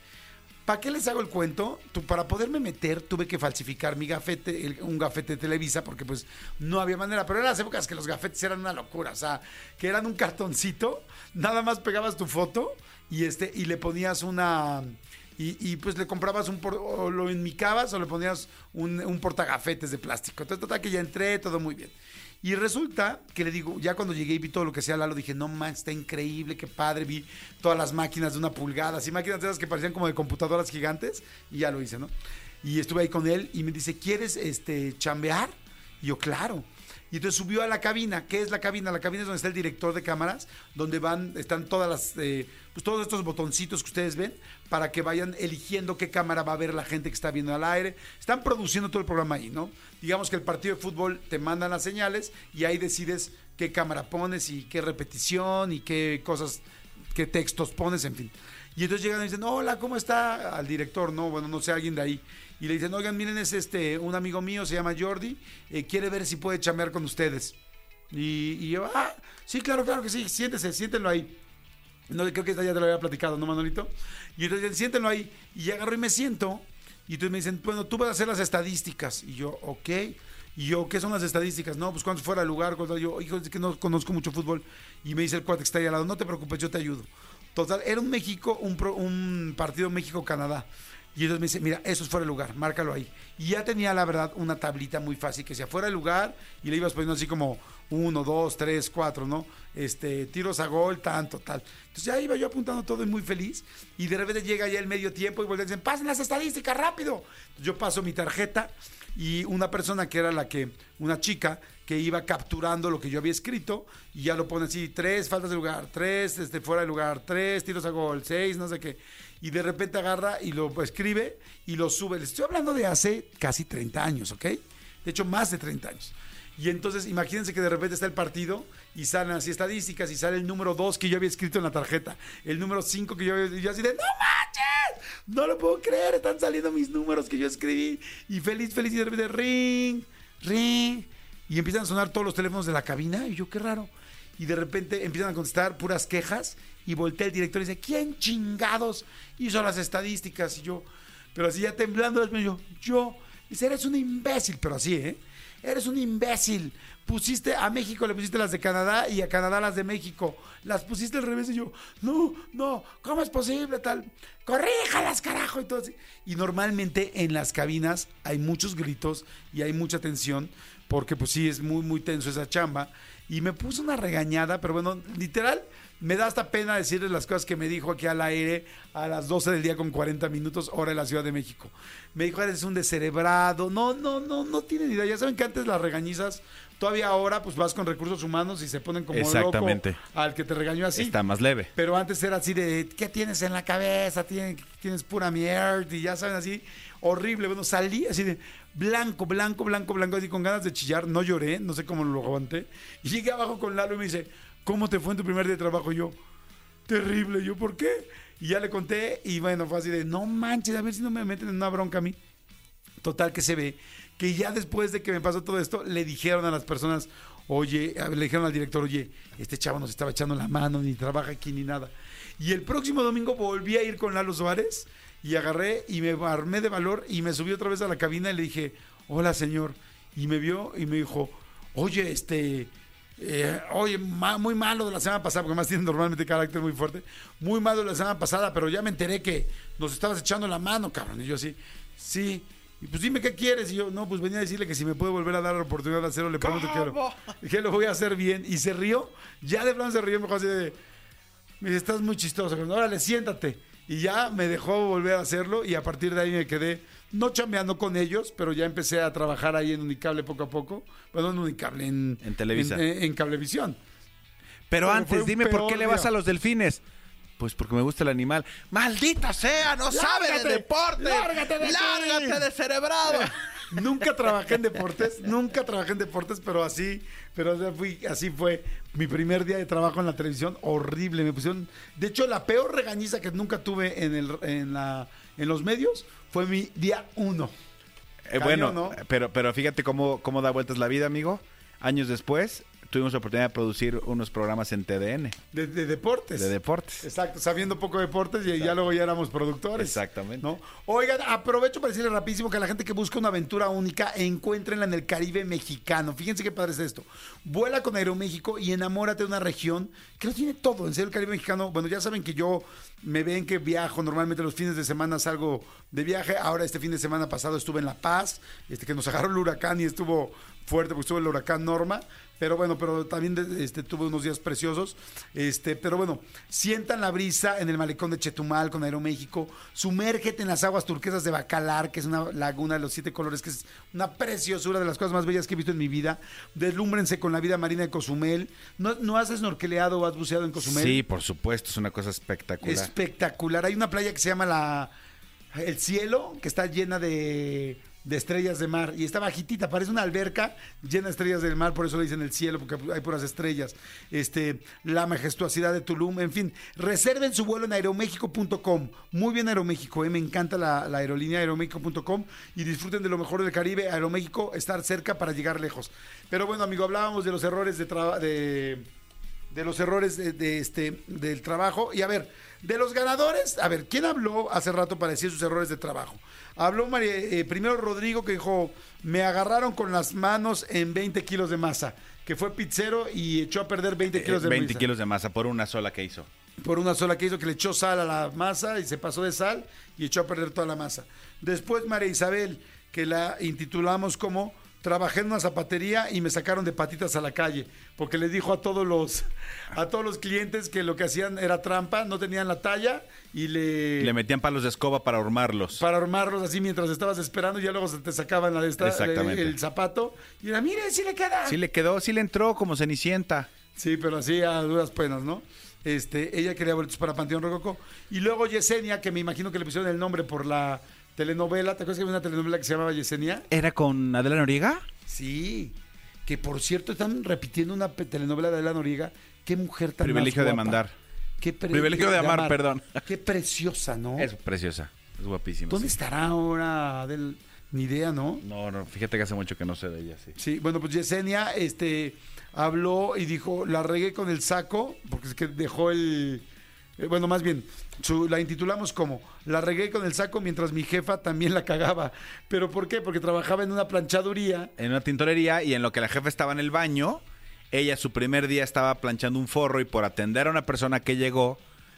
¿Para qué les hago el cuento? Tú, para poderme meter tuve que falsificar mi gafete, un gafete de Televisa, porque pues no había manera. Pero eran las épocas que los gafetes eran una locura, o sea, que eran un cartoncito, nada más pegabas tu foto y este y le ponías una y, y, pues le comprabas un por- o lo enmicabas o le ponías un, un portagafetes de plástico. Entonces, total que ya entré, todo muy bien. Y resulta que le digo, ya cuando llegué y vi todo lo que hacía Lalo, dije, no man, está increíble, qué padre, vi todas las máquinas de una pulgada, así máquinas de esas que parecían como de computadoras gigantes, y ya lo hice, ¿no? Y estuve ahí con él y me dice, ¿quieres este chambear? Y yo, claro. Y entonces subió a la cabina. ¿Qué es la cabina? La cabina es donde está el director de cámaras, donde van, están todas las, eh, pues todos estos botoncitos que ustedes ven para que vayan eligiendo qué cámara va a ver la gente que está viendo al aire. Están produciendo todo el programa ahí, ¿no? Digamos que el partido de fútbol te mandan las señales y ahí decides qué cámara pones y qué repetición y qué cosas, qué textos pones, en fin. Y entonces llegan y dicen, hola, ¿cómo está? Al director, no, bueno, no sé, alguien de ahí. Y le dicen, oigan, miren, es este, un amigo mío, se llama Jordi, eh, quiere ver si puede chamear con ustedes. Y, yo, ah, sí, claro, claro que sí, siéntese, siéntenlo ahí. No, creo que ya te lo había platicado, ¿no, Manolito? Y entonces siéntenlo ahí. Y agarro y me siento. Y entonces me dicen, bueno, tú vas a hacer las estadísticas. Y yo, ok. Y yo, ¿qué son las estadísticas? No, pues cuántos fuera de lugar. cuántos- Yo, hijo, es que no conozco mucho fútbol. Y me dice el cuate que está ahí al lado, no te preocupes, yo te ayudo. Total, era un México, un partido México-Canadá. Y entonces me dice, mira, eso es fuera de lugar, márcalo ahí. Y ya tenía, la verdad, una tablita muy fácil que sea fuera de lugar y le ibas poniendo así como uno, dos, tres, cuatro, ¿no? Este, tiros a gol, tanto, tal. Entonces ya iba yo apuntando todo y muy feliz. Y de repente llega ya el medio tiempo y vuelven dicen, pasen las estadísticas rápido. Yo paso mi tarjeta y una persona que era la que, una chica que iba capturando lo que yo había escrito y ya lo pone así, tres faltas de lugar, tres este, fuera de lugar, tres tiros a gol, seis, no sé qué. Y de repente agarra y lo escribe y lo sube. Les estoy hablando de hace casi 30 años, ¿ok? De hecho, más de 30 años. Y entonces, imagínense que de repente está el partido y salen así estadísticas y sale el número 2 que yo había escrito en la tarjeta, el número 5 que yo había y yo así de, ¡no manches! No lo puedo creer, están saliendo mis números que yo escribí. Y feliz, feliz, y de repente, ring, ring. Y empiezan a sonar todos los teléfonos de la cabina y yo, qué raro. Y de repente empiezan a contestar puras quejas y voltea el director y dice, ¿quién chingados hizo las estadísticas? Y yo, pero así ya temblando, yo, yo, dice, eres un imbécil, pero así, ¿eh? Eres un imbécil. Pusiste a México, le pusiste las de Canadá y a Canadá las de México. Las pusiste al revés y yo, no, no, ¿cómo es posible tal? Corríjalas, carajo. Y, todo y normalmente en las cabinas hay muchos gritos y hay mucha tensión porque pues sí, es muy, muy tenso esa chamba. Y me puso una regañada, pero bueno, literal, me da hasta pena decirles las cosas que me dijo aquí al aire a las 12 del día con 40 minutos, hora de la Ciudad de México. Me dijo, eres un descerebrado. No, no, no, no tienen idea. Ya saben que antes las regañizas, todavía ahora pues vas con recursos humanos y se ponen como Exactamente. loco al que te regañó así. Está más leve. Pero antes era así de, ¿qué tienes en la cabeza? Tienes, tienes pura mierda y ya saben así, horrible. Bueno, salí así de blanco, blanco, blanco, blanco, así con ganas de chillar. No lloré, no sé cómo lo aguanté. Y llegué abajo con Lalo y me dice, ¿cómo te fue en tu primer día de trabajo? Yo, terrible. Yo, ¿por qué? Y ya le conté y bueno, fue así de, no manches, a ver si no me meten en una bronca a mí. Total que se ve que ya después de que me pasó todo esto, le dijeron a las personas, oye, le dijeron al director, oye, este chavo nos estaba echando la mano, ni trabaja aquí ni nada. Y el próximo domingo volví a ir con Lalo Suárez y agarré y me armé de valor y me subí otra vez a la cabina y le dije, hola señor. Y me vio y me dijo, oye, este, eh, oye, ma- muy malo de la semana pasada, porque más tiene normalmente carácter muy fuerte, muy malo de la semana pasada, pero ya me enteré que nos estabas echando la mano, cabrón. Y yo así, sí. Y pues dime qué quieres. Y yo, no, pues venía a decirle que si me puede volver a dar la oportunidad de hacerlo, le prometo que lo, que lo voy a hacer bien. Y se rió, ya de plano se rió, me dijo así de, me dice, estás muy chistoso. cabrón. Órale, siéntate. Y ya me dejó volver a hacerlo y a partir de ahí me quedé, no chambeando con ellos, pero ya empecé a trabajar ahí en Unicable poco a poco. Bueno, en Unicable, en, En Televisa. En, en- en Cablevisión. Pero antes, dime por qué le vas a los delfines. Pues porque me gusta el animal. ¡Maldita sea! ¡No sabe de deporte! ¡Lárgate de aquí! ¡Lárgate de cerebrado! Nunca trabajé en deportes, nunca trabajé en deportes, pero así, pero fui, así fue mi primer día de trabajo en la televisión, horrible, me pusieron, de hecho la peor regañiza que nunca tuve en el, en la, en los medios fue mi día uno. Eh, bueno, ¿no? pero, pero fíjate cómo, cómo da vueltas la vida, amigo. Años después, tuvimos la oportunidad de producir unos programas en TDN De, de deportes. de deportes. Exacto, sabiendo poco de deportes y ya luego ya éramos productores. Exactamente. ¿no? Oigan, aprovecho para decirle rapidísimo que a la gente que busca una aventura única, encuéntrenla en el Caribe mexicano. Fíjense qué padre es esto. Vuela con Aeroméxico y enamórate de una región que lo tiene todo. En serio, el Caribe mexicano, bueno, ya saben que yo me ven que viajo, normalmente los fines de semana salgo de viaje. Ahora este fin de semana pasado estuve en La Paz, este que nos agarró el huracán y estuvo fuerte porque estuvo el huracán Norma. Pero bueno, pero también este, tuve unos días preciosos. Este, pero bueno, sientan la brisa en el malecón de Chetumal con Aeroméxico. Sumérgete en las aguas turquesas de Bacalar, que es una laguna de los siete colores, que es una preciosura de las cosas más bellas que he visto en mi vida. Deslúmbrense con la vida marina de Cozumel. ¿No, no has snorkeleado o has buceado en Cozumel? Sí, por supuesto, es una cosa espectacular. Espectacular. Hay una playa que se llama la El Cielo, que está llena de, de estrellas de mar. Y está bajitita, parece una alberca llena de estrellas del mar, por eso le dicen el cielo, porque hay puras estrellas. Este, la majestuosidad de Tulum, en fin. Reserven su vuelo en aeroméxico.com. Muy bien Aeroméxico, eh, me encanta la, aerolínea aeroméxico.com y disfruten de lo mejor del Caribe. Aeroméxico, estar cerca para llegar lejos. Pero bueno, amigo, hablábamos de los errores de de de los errores de, de este del trabajo y a ver de los ganadores a ver quién habló hace rato para decir sus errores de trabajo habló María- eh, primero Rodrigo que dijo me agarraron con las manos en 20 kilos de masa que fue pizzero y echó a perder 20 Eh, kilos de 20 masa kilos de masa por una sola que hizo. por una sola que hizo que le echó sal a la masa y se pasó de sal y echó a perder toda la masa. Después María Isabel, que la intitulamos como trabajé en una zapatería y me sacaron de patitas a la calle porque les dijo a todos los a todos los clientes que lo que hacían era trampa, no tenían la talla y le, Le metían palos de escoba para armarlos. para armarlos así mientras estabas esperando y ya luego se te sacaban la de esta, Exactamente. el, el zapato y era, mire, sí le queda. Sí le quedó, sí le entró como cenicienta. Sí, pero así a duras penas, ¿no? Este, ella quería boletos para Panteón Rococó. Y luego Yesenia, que me imagino que le pusieron el nombre por la telenovela. ¿Te acuerdas que había una telenovela que se llamaba Yesenia? ¿Era con Adela Noriega? Sí. Que por cierto están repitiendo una telenovela de Adela Noriega. Qué mujer tan Privilegio más de mandar. Qué pre- Privilegio de amar, perdón. Qué preciosa, ¿no? Es preciosa, es guapísima. ¿Dónde sí. estará ahora Adel? Ni idea, ¿no? No, no, fíjate que hace mucho que no sé de ella, sí. Sí, bueno, pues Yesenia este, habló y dijo, la regué con el saco, porque es que dejó el... eh, bueno, más bien, su- la intitulamos como, la regué con el saco mientras mi jefa también la cagaba. ¿Pero por qué? Porque trabajaba en una planchaduría. En una tintorería y en lo que la jefa estaba en el baño, ella su primer día estaba planchando un forro y por atender a una persona que llegó,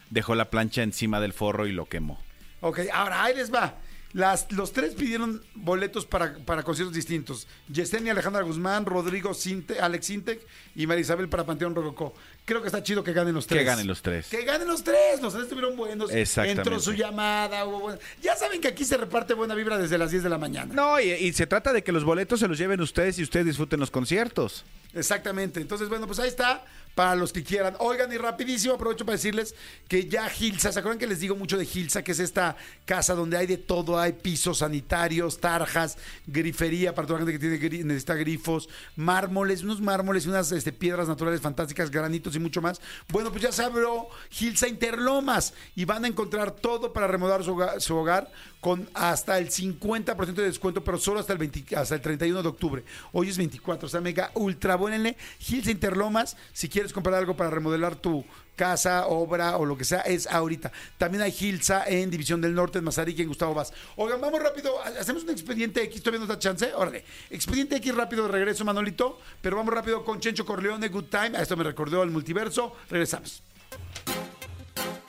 dejó la plancha encima del forro y lo quemó. Ok, ahora ahí les va. Las, los tres pidieron boletos para, para conciertos distintos. Yesenia Alejandra Guzmán, Rodrigo Sinte, Alex Sintec y María Isabel para Panteón Rococó. Creo que está chido que ganen los tres. Que ganen los tres. Que ganen los tres. Los tres estuvieron buenos. Exactamente. Entró su llamada. Hubo Ya saben que aquí se reparte buena vibra desde las 10 de la mañana. No, y, y se trata de que los boletos se los lleven ustedes y ustedes disfruten los conciertos. Exactamente. Entonces, bueno, pues ahí está. Para los que quieran. Oigan, y rapidísimo, aprovecho para decirles que ya Gilsa, ¿se acuerdan que les digo mucho de Gilsa? Que es esta casa donde hay de todo, hay pisos sanitarios, tarjas, grifería para toda la gente que tiene necesita grifos, mármoles, unos mármoles, unas este, piedras naturales fantásticas, granitos y mucho más. Bueno, pues ya se abrió Gilsa Interlomas y van a encontrar todo para remodelar su hogar, con hasta el 50% de descuento, pero solo hasta el, 20 hasta el 31 de octubre. Hoy es 24, o sea, mega ultra buenenle. Gilsa Interlomas, si quieres comprar algo para remodelar tu casa, obra o lo que sea, es ahorita. También hay Gilsa en División del Norte, en Mazarik, en Gustavo Vaz. Oigan, vamos rápido, hacemos un expediente X, todavía nos da chance, órale. Expediente X rápido de regreso, Manolito, pero vamos rápido con Chencho Corleone, Good Time. A esto me recordó al multiverso. Regresamos.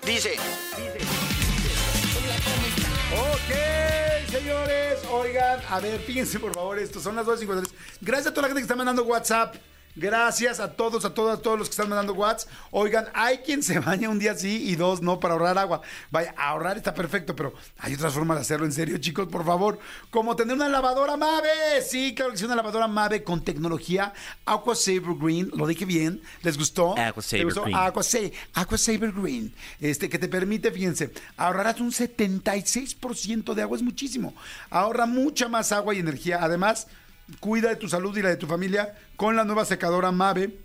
Dice, Ok, señores, oigan, a ver, fíjense por favor esto, son las 2.53. Gracias a toda la gente que está mandando WhatsApp. Gracias a todos, a todos, a todos los que están mandando WhatsApp. Oigan, hay quien se baña un día sí y dos no para ahorrar agua. Vaya, ahorrar está perfecto, pero hay otras formas de hacerlo en serio, chicos, por favor. Como tener una lavadora Mave. Sí, claro que sí, una lavadora Mave con tecnología Aqua Saver Green. Lo dije bien. ¿Les gustó? Aqua ¿Les Saver gustó? Green. Aqua, Aqua Saver Green, este, que te permite, fíjense, ahorrarás un 76% de agua, es muchísimo. Ahorra mucha más agua y energía. Además, cuida de tu salud y la de tu familia con la nueva secadora Mave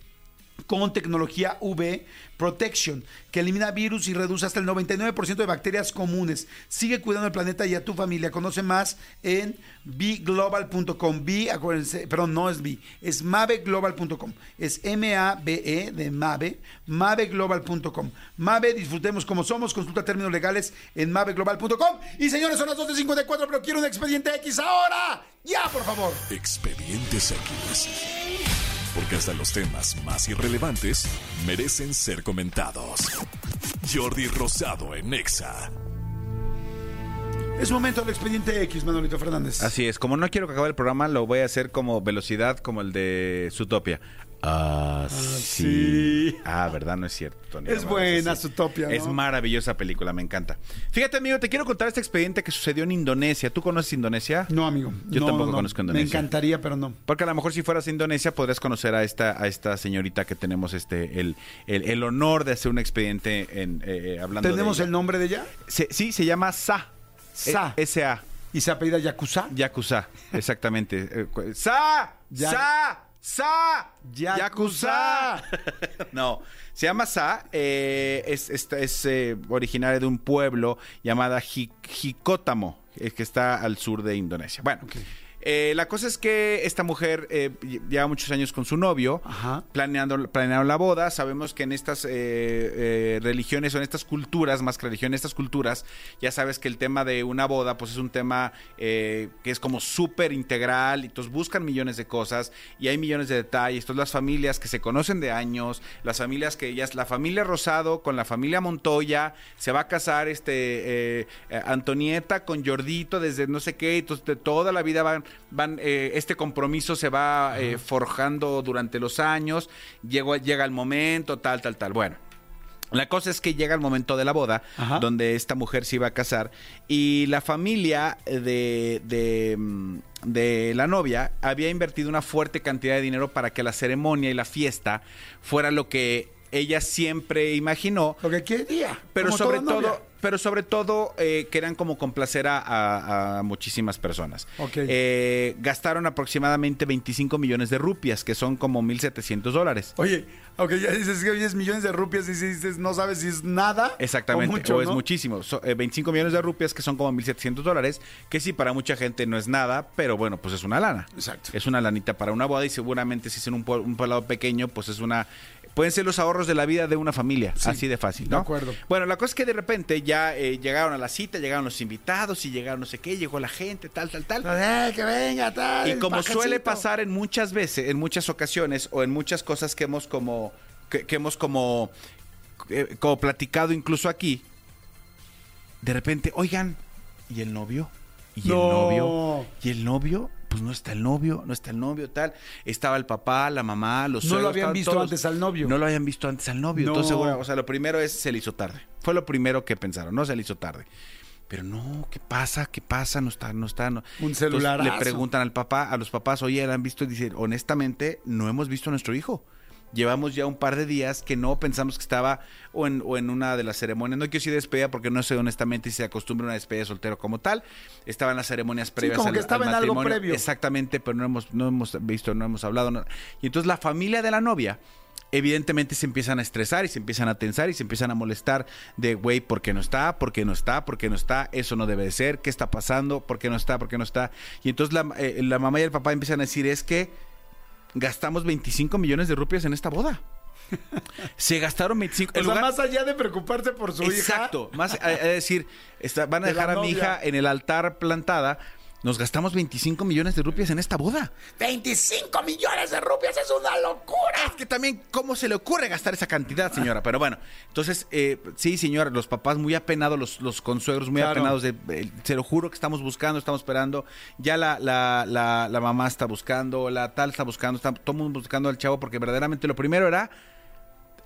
con tecnología UV Protection, que elimina virus y reduce hasta el 99% de bacterias comunes. Sigue cuidando el planeta y a tu familia. Conoce más en bglobal.com. B, acuérdense, perdón, no es B, es maveglobal.com. Es M-A-B-E de Mave, maveglobal.com. Mave, disfrutemos como somos. Consulta términos legales en maveglobal.com. Y señores, son las 12.54, pero quiero un expediente X ahora. Ya, por favor. Expedientes X. Porque hasta los temas más irrelevantes merecen ser comentados. Jordi Rosado en Exa. Es momento del expediente X, Manolito Fernández. Así es, como no quiero que acabe el programa, lo voy a hacer como velocidad, como el de Zootopia. Ah, sí. Ah, ¿verdad? No es cierto, Tony. Es buena sí. Zootopia, ¿no? Es maravillosa película, me encanta. Fíjate, amigo, te quiero contar este expediente que sucedió en Indonesia. ¿Tú conoces Indonesia? No, amigo. Yo No, tampoco no, no. conozco Me Indonesia. encantaría, pero no. Porque a lo mejor si fueras a Indonesia podrías conocer a esta, a esta señorita que tenemos este el, el, el honor de hacer un expediente en, eh, eh, hablando ¿Tenemos de el nombre de ella? Se- sí, se llama Sa. Sa. E- S-A. ¿Y se apellida Yakuza? Yakuza, exactamente. Eh, ¡Sa! Ya- ¡Sa! ¡Sa! Yakuza. No, se llama Sa. eh, es es, es, eh, originaria de un pueblo llamada Jicótamo, eh, que está al sur de Indonesia. Bueno. Eh, la cosa es que esta mujer eh, lle- lleva muchos años con su novio, Ajá. planeando, planearon la boda. Sabemos que en estas eh, eh, religiones o en estas culturas, más que religión, en estas culturas, ya sabes que el tema de una boda, pues es un tema que es como súper integral. Y entonces buscan millones de cosas y hay millones de detalles. Entonces las familias que se conocen de años, las familias que ya es la familia Rosado con la familia Montoya, se va a casar este Antonieta con Jordito desde no sé qué. Entonces de toda la vida van van, eh, este compromiso se va eh, forjando durante los años, llegó, llega el momento, tal, tal, tal. Bueno. La cosa es que llega el momento de la boda, Ajá. donde esta mujer se iba a casar, y la familia de, de, mm, de la novia había invertido una fuerte cantidad de dinero para que la ceremonia y la fiesta fuera lo que ella siempre imaginó, Lo que quería. pero sobre novia. Pero sobre todo eh, querían como complacer a, a- a muchísimas personas. Ok. Eh, gastaron aproximadamente 25 millones de rupias, que son como 1.700 dólares. Oye, aunque ya dices que oyes millones de rupias y dices, no sabes si es nada. Exactamente, O mucho, o es ¿no? muchísimo. So- eh, 25 millones de rupias, que son como 1.700 dólares, que sí, para mucha gente no es nada, pero bueno, pues es una lana. Exacto. Es una lanita para una boda y seguramente si es en un, un poblado pequeño, pues es una... Pueden ser los ahorros de la vida de una familia, Sí, así de fácil, de ¿no? acuerdo. Bueno, la cosa es que de repente ya eh, llegaron a la cita, llegaron los invitados y llegaron no sé qué, llegó la gente, tal, tal, tal. Eh, que venga, tal. Y como suele pasar en muchas veces, en muchas ocasiones o en muchas cosas que hemos como que, que hemos como eh, como platicado incluso aquí, de repente, oigan, ¿y el novio? ¿Y No. el novio? ¿Y el novio? Pues no está el novio, no está el novio, tal. Estaba el papá, la mamá, los No lo habían estaban visto todos. antes al novio. No lo habían visto antes al novio. No. Entonces, bueno, o sea, lo primero es se le hizo tarde. Fue lo primero que pensaron, no se le hizo tarde. Pero no, ¿qué pasa? ¿Qué pasa? No está, no está. No. Un Entonces, celularazo. le preguntan al papá, a los papás, oye, ¿la han visto? Y dicen, honestamente, no hemos visto a nuestro hijo. Llevamos ya un par de días que no pensamos que estaba o en, o en una de las ceremonias. No quiero decir despedida porque no sé honestamente si se acostumbra a una despedida de soltero como tal. Estaba en las ceremonias previas como al, que estaba al en algo previo. Exactamente, pero no hemos, no hemos visto, no hemos hablado. no- Y entonces la familia de la novia evidentemente se empiezan a estresar y se empiezan a tensar y se empiezan a molestar de, güey, ¿por qué no está? ¿Por qué no está? ¿Por qué no está? Eso no debe de ser. ¿Qué está pasando? ¿Por qué no está? ¿Por qué no está? Y entonces la, eh, la mamá y el papá empiezan a decir, es que gastamos 25 millones de rupias en esta boda. Se gastaron 25... O en sea, lugar- más allá de preocuparse por su hija. Exacto. Más a, a decir, está- van a De dejar a mi hija en el altar plantada. Nos gastamos 25 millones de rupias en esta boda. 25 millones de rupias es una locura. Es que también, ¿cómo se le ocurre gastar esa cantidad, señora? Pero bueno, entonces, eh, sí, señora, los papás muy apenados, los, los consuegros muy Claro. apenados, de, eh, se lo juro que estamos buscando, estamos esperando. Ya la, la, la, la mamá está buscando, la tal está buscando, está todo el mundo buscando al chavo, porque verdaderamente lo primero era,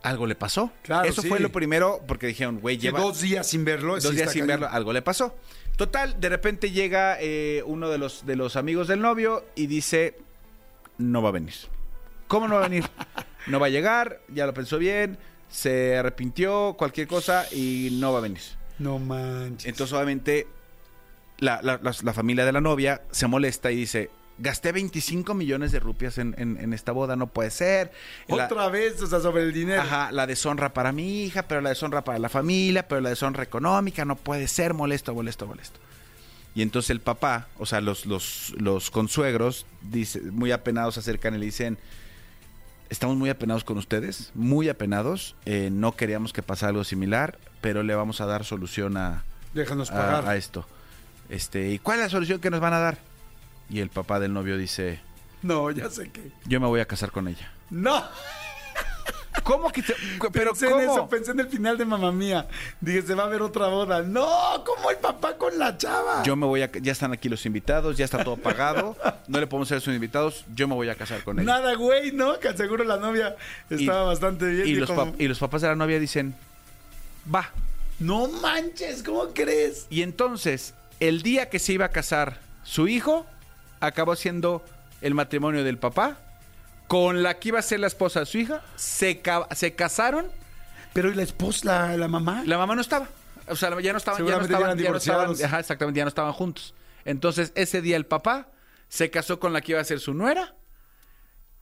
algo le pasó. Claro, Eso sí. fue lo primero, porque dijeron, güey, lleva dos días sin verlo. dos días sin cañón. verlo, algo le pasó. Total, de repente llega eh, uno de los, de los amigos del novio y dice, no va a venir. ¿Cómo no va a venir? No va a llegar, ya lo pensó bien, se arrepintió, cualquier cosa y no va a venir. No manches. Entonces, obviamente, la, la- la- la familia de la novia se molesta y dice, gasté 25 millones de rupias en, en- en esta boda, no puede ser. La- Otra vez, o sea, sobre el dinero. Ajá, la deshonra para mi hija, pero la deshonra para la familia, pero la deshonra económica, no puede ser, molesto, molesto, molesto. Y entonces el papá, o sea, los, los, los consuegros, dice, muy apenados se acercan y le dicen, estamos muy apenados con ustedes, muy apenados, eh, no queríamos que pasara algo similar, pero le vamos a dar solución a, Déjanos a- pagar. a esto. Este, ¿Y cuál es la solución que nos van a dar? Y el papá del novio dice, No, ya sé que. yo me voy a casar con ella. No. ¿Cómo que te- Pero pensé ¿cómo? en eso, pensé en el final de Mamá Mía. Dije, se va a ver otra boda. No, como el papá con la chava. Yo me voy a... Ya están aquí los invitados, ya está todo pagado. No le podemos hacer sus invitados. Yo me voy a casar con ella. Nada, güey, ¿no? Que seguro la novia estaba bastante bien. Y los, pap- y los papás de la novia dicen, va. No manches, ¿cómo crees? Y entonces, el día que se iba a casar su hijo, acabó siendo el matrimonio del papá, con la que iba a ser la esposa de su hija, se, ca- se casaron, Pero ¿y la esposa, la, la mamá? la mamá no estaba. O sea, ya no estaban, ya no Seguramente ya estaban, eran ya no estaban, divorciados. ajá, exactamente, ya no estaban juntos. Entonces, ese día el papá se casó con la que iba a ser su nuera.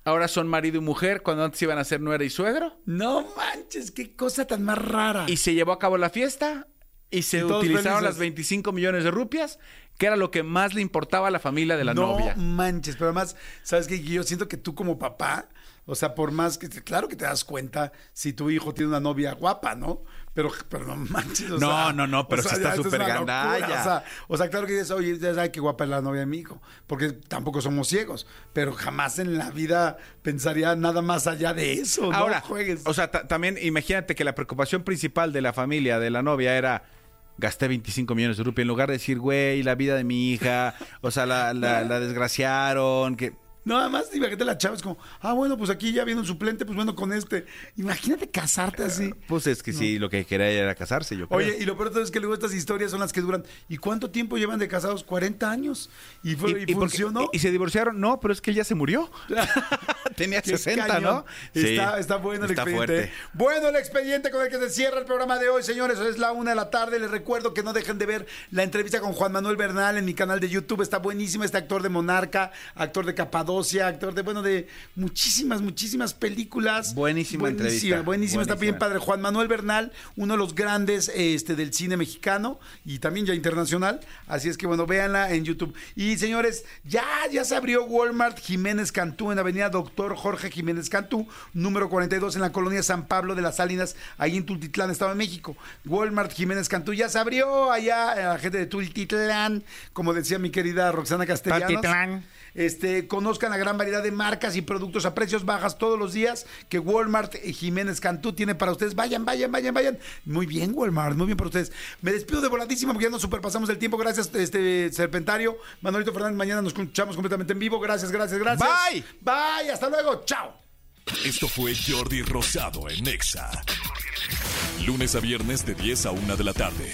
Ahora son marido y mujer, cuando antes iban a ser nuera y suegro. No manches, qué cosa tan más rara. Y se llevó a cabo la fiesta y se utilizaron felices. las 25 millones de rupias, que era lo que más le importaba a la familia de la no novia. manches, pero además, ¿sabes qué? Yo siento que tú como papá, o sea, por más que, claro que te das cuenta si tu hijo tiene una novia guapa, ¿no? Pero, pero no manches, o No, sea, no, no, pero o sea, sí está es súper gandalla. O sea, o sea, claro que dices, oye, ya sabes qué guapa es la novia de mi hijo, porque tampoco somos ciegos, pero jamás en la vida pensaría nada más allá de eso, Ahora, no juegues. o sea, ta- también imagínate que la preocupación principal de la familia de la novia era gasté 25 millones de rupias. En lugar de decir, güey, la vida de mi hija, o sea, la, la, la desgraciaron, que... Nada más, imagínate la chava, es como, ah, bueno, pues aquí ya viene un suplente, pues bueno, con este. Imagínate casarte así. Pues es que sí, lo que quería era casarse, yo creo. Oye, y lo peor es que luego estas historias son las que duran. ¿Y cuánto tiempo llevan de casados? 40 años. ¿Y, fue- y porque- funcionó? y se divorciaron? No, pero es que él ya se murió. Tenía Qué 60, cañón. ¿no? Está, Sí, está bueno el está expediente. fuerte. Bueno, el expediente con el que se cierra el programa de hoy, señores. Es la una de la tarde. Les recuerdo que no dejen de ver la entrevista con Juan Manuel Bernal en mi canal de YouTube. Está buenísimo este actor de Monarca, actor de Capadocia, actor de, bueno, de muchísimas, muchísimas películas. Buenísima entrevista. Buenísima, está bien Buenísima. padre. Juan Manuel Bernal, uno de los grandes este, del cine mexicano y también ya internacional. Así es que, bueno, véanla en YouTube. Y señores, ya, ya se abrió Walmart Jiménez Cantú en Avenida Doctor Jorge Jiménez Cantú, número 42 en la colonia San Pablo de las Salinas, ahí en Tultitlán, Estado de México. Walmart Jiménez Cantú ya se abrió allá, eh, la gente de Tultitlán, como decía mi querida Roxana Castellanos. Tultitlán. Este, conozcan la gran variedad de marcas y productos a precios bajas todos los días que Walmart y Jiménez Cantú tiene para ustedes. Vayan, vayan, vayan, vayan. Muy bien, Walmart, muy bien para ustedes. Me despido de voladísima porque ya nos superpasamos el tiempo. Gracias, este Serpentario. Manolito Fernández, mañana nos escuchamos completamente en vivo. Gracias, gracias, gracias. Bye. Bye, hasta luego. Chao. Esto fue Jordi Rosado en Exa. Lunes a viernes de 10 a 1 de la tarde.